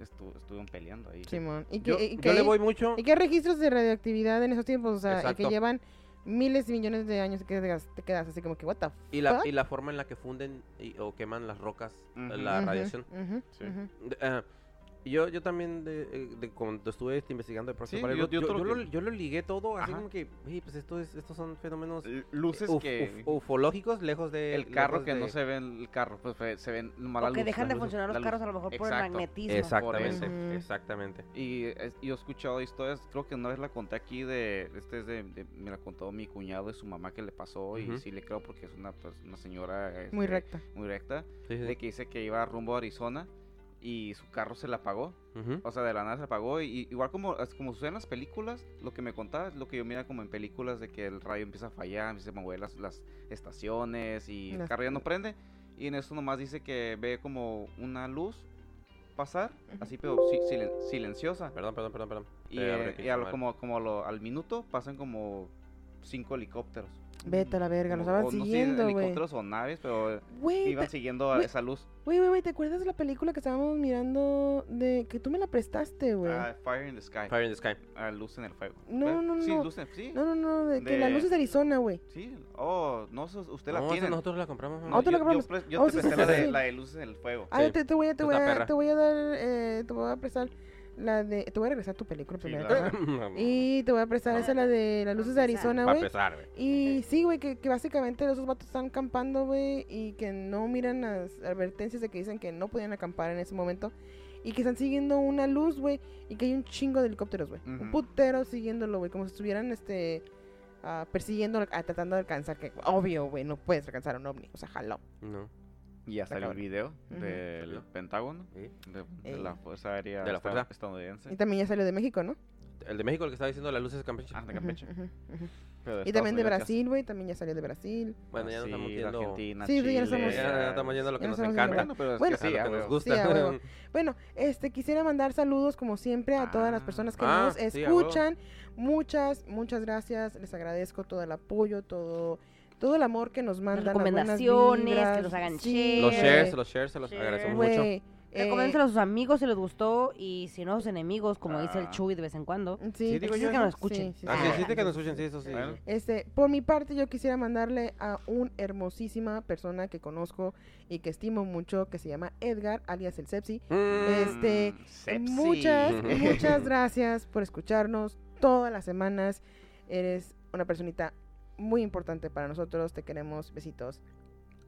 estu- estuvieron peleando ahí. Simón. ¿Y, que, Yo, y yo que le voy mucho. y que hay registros de radioactividad en esos tiempos? O sea, y que Exacto. llevan miles y millones de años que te quedas, así como que, what the Y la, fuck? y la forma en la que funden y- o queman las rocas, la radiación. Sí. Yo, yo también, de, eh, de cuando estuve este, investigando el próximo Sí, yo- lo, yo lo ligué todo, así Ajá. como que, "Oye, pues esto es, estos son fenómenos L- Luces uf- que uf- ufológicos lejos de... el carro que no se ve el carro, pues se ven la O que luz, dejan de luz, funcionar los carros a lo mejor por el magnetismo. Exactamente, exactamente. Y es- yo he escuchado historias, creo que una vez la conté aquí de, este es de, de- me la contó mi cuñado de su mamá que le pasó y sí le creo porque es una, pues, una señora Muy este, recta. muy recta, Sí, sí, de que dice que iba rumbo a Arizona y su carro se le apagó, Ujú. o sea, de la nada se apagó y, y igual como, como sucede en las películas, lo que me contaba es lo que yo mira como en películas de que el rayo empieza a fallar, empieza a mover las, las estaciones y el carro ya no prende y en eso nomás dice que ve como una luz pasar, así pero si- silen- silenciosa. Perdón, perdón, perdón, perdón. Y, Eh, y a lo- como, como lo- al minuto pasan como cinco helicópteros. Vete a la verga, los estaban no siguiendo, güey. helicópteros o naves, pero Güey, iban te- siguiendo a güey, esa luz. güey, güey, güey, ¿te acuerdas de la película que estábamos mirando de que tú me la prestaste, güey? Ah, Fire in the Sky. Fire in the Sky. Ah, luz en el fuego. No, ¿verdad? no, Sí, no. luz en sí. No, no, no, de que la de- luz es de Arizona, güey. Sí. Oh, no, usted la No, tiene. nosotros la compramos. No, ¿no? ¿tú la yo, yo compramos? pre- yo Oh, te sí, presté sí, la, sí, de, la de luces en el fuego. Ah, Sí. te, te voy a, te voy a, te voy a dar, eh, te voy a prestar la de, te voy a regresar tu película Sí, primero. ajá. Y te voy a prestar esa, la de las luces de Arizona, Va a güey. pesar, güey. Y sí, güey, que, que básicamente esos vatos están campando, güey, y que no miran las advertencias de que dicen que no podían acampar en ese momento. Y que están siguiendo una luz, güey, y que hay un chingo de helicópteros, güey. Un putero siguiéndolo, güey, como si estuvieran, este, ah, persiguiendo, ah, tratando de alcanzar, que obvio, güey, no puedes alcanzar a un ovni, o sea, jaló. No. Y ya salió el video del. Pentágono, Sí. de, la Fuerza Aérea De la esta- fuerza. estadounidense. Y también ya salió de México, ¿no? El de México, el que estaba diciendo las luces de Campeche. Ah, de Campeche. Y también de. Brasil, güey, también ya salió de Brasil. Bueno, ya nos estamos yendo. Argentina, Sí, sí, ya Chile, nos estamos- Ya, ya estamos yendo a lo que Ya nos encanta. Bueno, pero es Bueno, que sí, a lo a que nos gusta. Sí. Bueno, este quisiera mandar saludos como siempre a todas las Ah. personas que Ah, nos escuchan. muchas, muchas gracias. Les agradezco todo el apoyo, todo todo el amor que nos mandan. las recomendaciones, que nos hagan Sí, Los share. shares, los shares, se los Share. agradecemos mucho. eh, Recomiéndenselo a sus amigos si les gustó y si no a sus enemigos, como dice el Ah. Chuy de vez en cuando. Sí, Sí, digo yo que nos escuchen. Sí, sí, Ah, sí. sí, existe que nos escuchen, sí, eso sí. Bueno. Este, por mi parte, yo quisiera mandarle a un hermosísima persona que conozco y que estimo mucho, que se llama Edgar, alias el Sepsi. Mm, Este, sepsi. Muchas, muchas gracias por escucharnos todas las semanas. Eres una personita muy importante para nosotros. Te queremos. Besitos.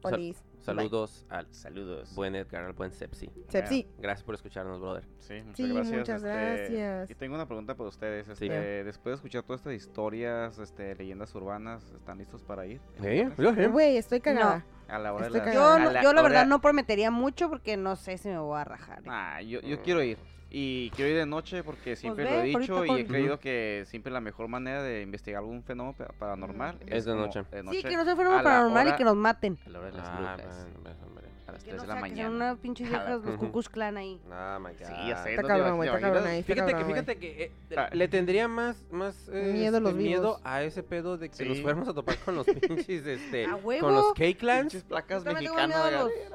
Sal- Olis. Saludos al Saludos. buen Edgar, al buen Sepsi. Sepsi. Gracias por escucharnos, brother. Sí, muchas Sí, gracias. muchas este, gracias. Y tengo una pregunta para ustedes. Sí. Este, Después de escuchar todas estas historias, este, leyendas urbanas, ¿están listos para ir? Güey, estoy cagada. A la hora Estoy de las... Yo, no- a la yo la hora- verdad no prometería mucho porque no sé si me voy a rajar. ¿eh? Ah, yo, yo quiero ir. Y quiero ir de noche porque siempre ve, lo he dicho y he con- creído que siempre la mejor manera de investigar algún fenómeno pa- paranormal Es de noche. Sí, que no sea fenómeno paranormal y que nos maten. A la hora de las Ah, brujas. bueno, pues, hombre. Las Que 3 no de la sea que sean mañana. unas pinches viejas, los cucus clan ahí. Ah, my God. Sí, ya sé. Está ¿no cabrón, güey, está cabrón ahí. Fíjate que, fíjate que eh, Ah. le tendría más, más eh, Miedo a los miedo vivos. a ese pedo de que Sí. nos fuéramos a topar con los pinches, este, ¡A huevo! con los K-Clans. Pinches placas mexicanas.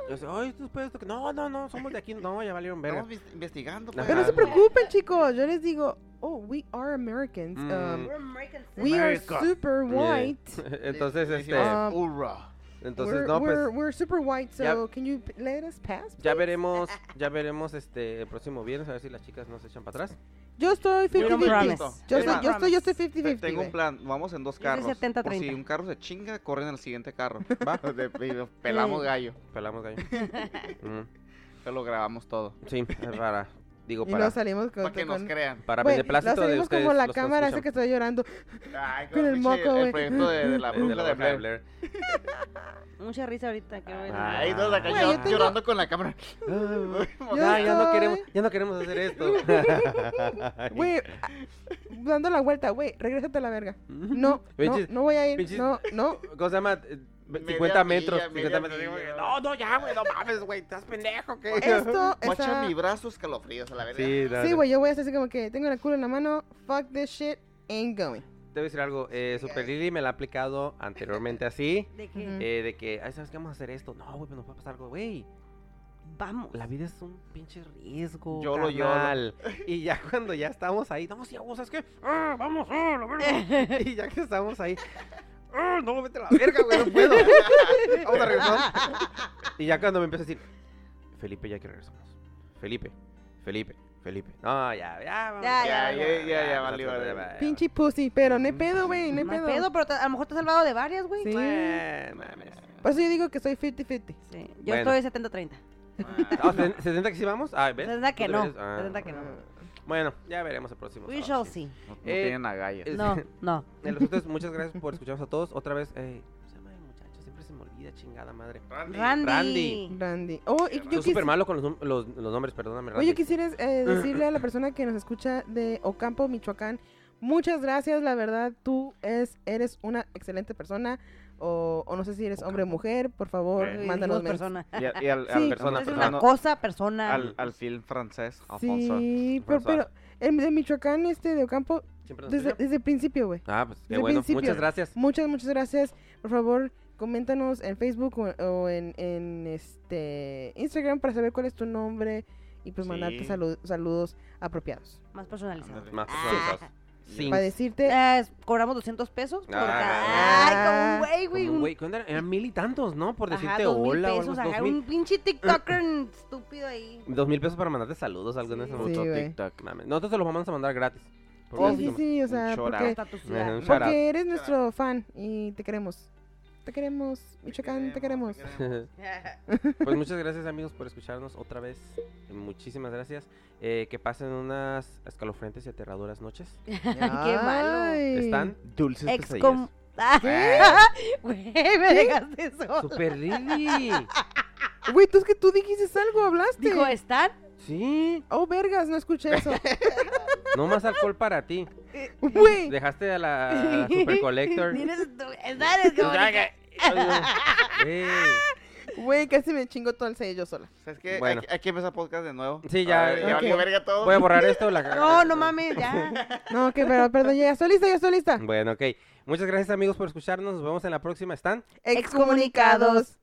Yo sé, ay, estos pedos, que- no, no, no, somos de aquí, no, ya valieron verga. Estamos investigando. Pero no se preocupen, chicos. Yo les digo, oh, we are Americans. Mm. Um, We're Americans. we are super Yeah. white. Entonces, Le este, "Hurra". Entonces, we're, no, pues, we're, we're super white, so Ya- can you let us pass? ya please? veremos, ya veremos, este, el próximo viernes, a ver si las chicas no se echan para atrás. Yo estoy We don't 50-50. promise. Yo, más, yo estoy, yo estoy Te- 50-50. Tengo un plan, vamos en dos carros. 70-30. Por si un carro se chinga, corren al siguiente carro. Va, de- de- pelamos gallo. Pelamos gallo. Mm, Pero lo grabamos todo. Sí, es para, digo, Y para, luego salimos con... Para que nos con- crean. para Güey, beneplácito luego de salimos ustedes. como la los que cámara esa que estoy llorando. Ay, Con el moco, güey. El proyecto de, de la bruja la de Blair. Blair. Mucha risa ahorita. Ah. Ay, todos acá llor- yo tengo- llorando con la cámara. Yo Ya, ya no queremos, ya no queremos hacer esto. Güey, ah, dando la vuelta, güey, regrésate a la verga. No, no, no voy a ir. pinches- No, no. ¿Cómo se llama? Eh, Media 50 metros. milla, 50 media metros. Digo, milla. No, no, ya, güey, no mames, güey, estás pendejo, ¿qué? Esto Mocha mi brazo escalofríos a la verga. Sí, güey, yo voy a hacer así como que tengo el culo en la mano. Fuck this shit, ain't going. Te voy a decir algo. Eh, Super Lily me la ha aplicado anteriormente así. De que eh, de que, ay, ¿sabes qué? Vamos a hacer esto. No, güey, pero nos va a pasar algo, güey. vamos. La vida es un pinche riesgo. Yolo, yolo. carnal. Y ya cuando ya estamos ahí, no, sí, vamos, ¿sabes qué? Ah, vamos, ah, la verga. y ya que estamos ahí, ah, no, vete a la verga, güey, no puedo. vamos a regresar. y ya cuando me empieza a decir, Felipe, ya que regresamos. Felipe, Felipe, Felipe. No, ya, ya, vamos. Ya, Ya, ya, ya, ya, ya, valió, ya, valió. ya, ya. Pinche pussy, pero no hay pedo, güey, no hay No hay pedo. pero a lo mejor te has salvado de varias, güey. Sí. Por eso yo digo que soy 50-50. Sí, Yo estoy 70-30. Ah, ¿seten- ¿70 que sí vamos? Ah, ¿ves? 70 que Tú no. deberías- ah. 70 que no. Bueno, ya veremos el próximo. We sábado, shall sí. see. No, no Eh, tienen agallas. No, no. Los otros, muchas gracias por escucharnos a todos. Otra vez, eh, chingada madre. Randy. Randy. Randy. Randy. Oh, y yo súper malo con los, num- los, los nombres, perdóname, Randy. Oye, quisiera eh, decirle a la persona que nos escucha de Ocampo, Michoacán, muchas gracias, la verdad, tú es, eres una excelente persona, o, o no sé si eres hombre o mujer, por favor, Ok. mándanos persona. Y, a- y al, Sí. al, Persona, Es persona. una cosa, persona. al, al film francés, Alfonso. Sí, pero, pero el de Michoacán, este de Ocampo, ¿Siempre nos desde, desde el principio, güey. Ah, pues qué bueno. principio. Muchas gracias. Muchas, muchas gracias. por favor, coméntanos en Facebook o, o en, en este Instagram para saber cuál es tu nombre y pues mandarte Sí. salu- saludos apropiados. Más personalizado. Ándale. Más Ah. Sí. Para decirte, Eh, cobramos 200 pesos por Ah, cada... Ay, como un güey, güey. un un- güey, ¿cuándo era? Eran mil y tantos, ¿no? Por Ajá, decirte dos mil hola o algo pesos, ajá, dos mil. un pinche TikToker estúpido ahí. Dos mil pesos para mandarte saludos, algo en Sí. ese Sí, momento. güey. TikTok. Mames, Nosotros te los vamos a mandar gratis. Por sí, sí, sí, o Un sea, porque. Ajá, un out. porque eres nuestro fan y te queremos. Te queremos, Michoacán, te queremos. Pues muchas gracias amigos por escucharnos otra vez. Muchísimas gracias. Eh, que pasen unas escalofriantes y aterradoras noches. Qué malo. ¿Están? Dulces Excom... Ah, Güey, me dejaste solo. Super Lili. Güey, tú es que tú dijiste algo, hablaste. Dijo, ¿están? Sí. Oh, vergas, no escuché eso. No más alcohol para ti. Güey. Dejaste a la, a la Super Collector. Tienes tu- ¿Están? Es como que- Ey. Güey, casi me chingo todo el sello yo sola. ¿Sabes qué? Bueno. Hay, hay que empezar podcast de nuevo. Sí, ya, ver, ya. verga todo. Voy a borrar esto. La... No, no mames, ya. No, que pero, perdón, ya estoy lista, ya estoy lista. Bueno, ok. Muchas gracias amigos por escucharnos. Nos vemos en la próxima. ¿Están? Excomunicados.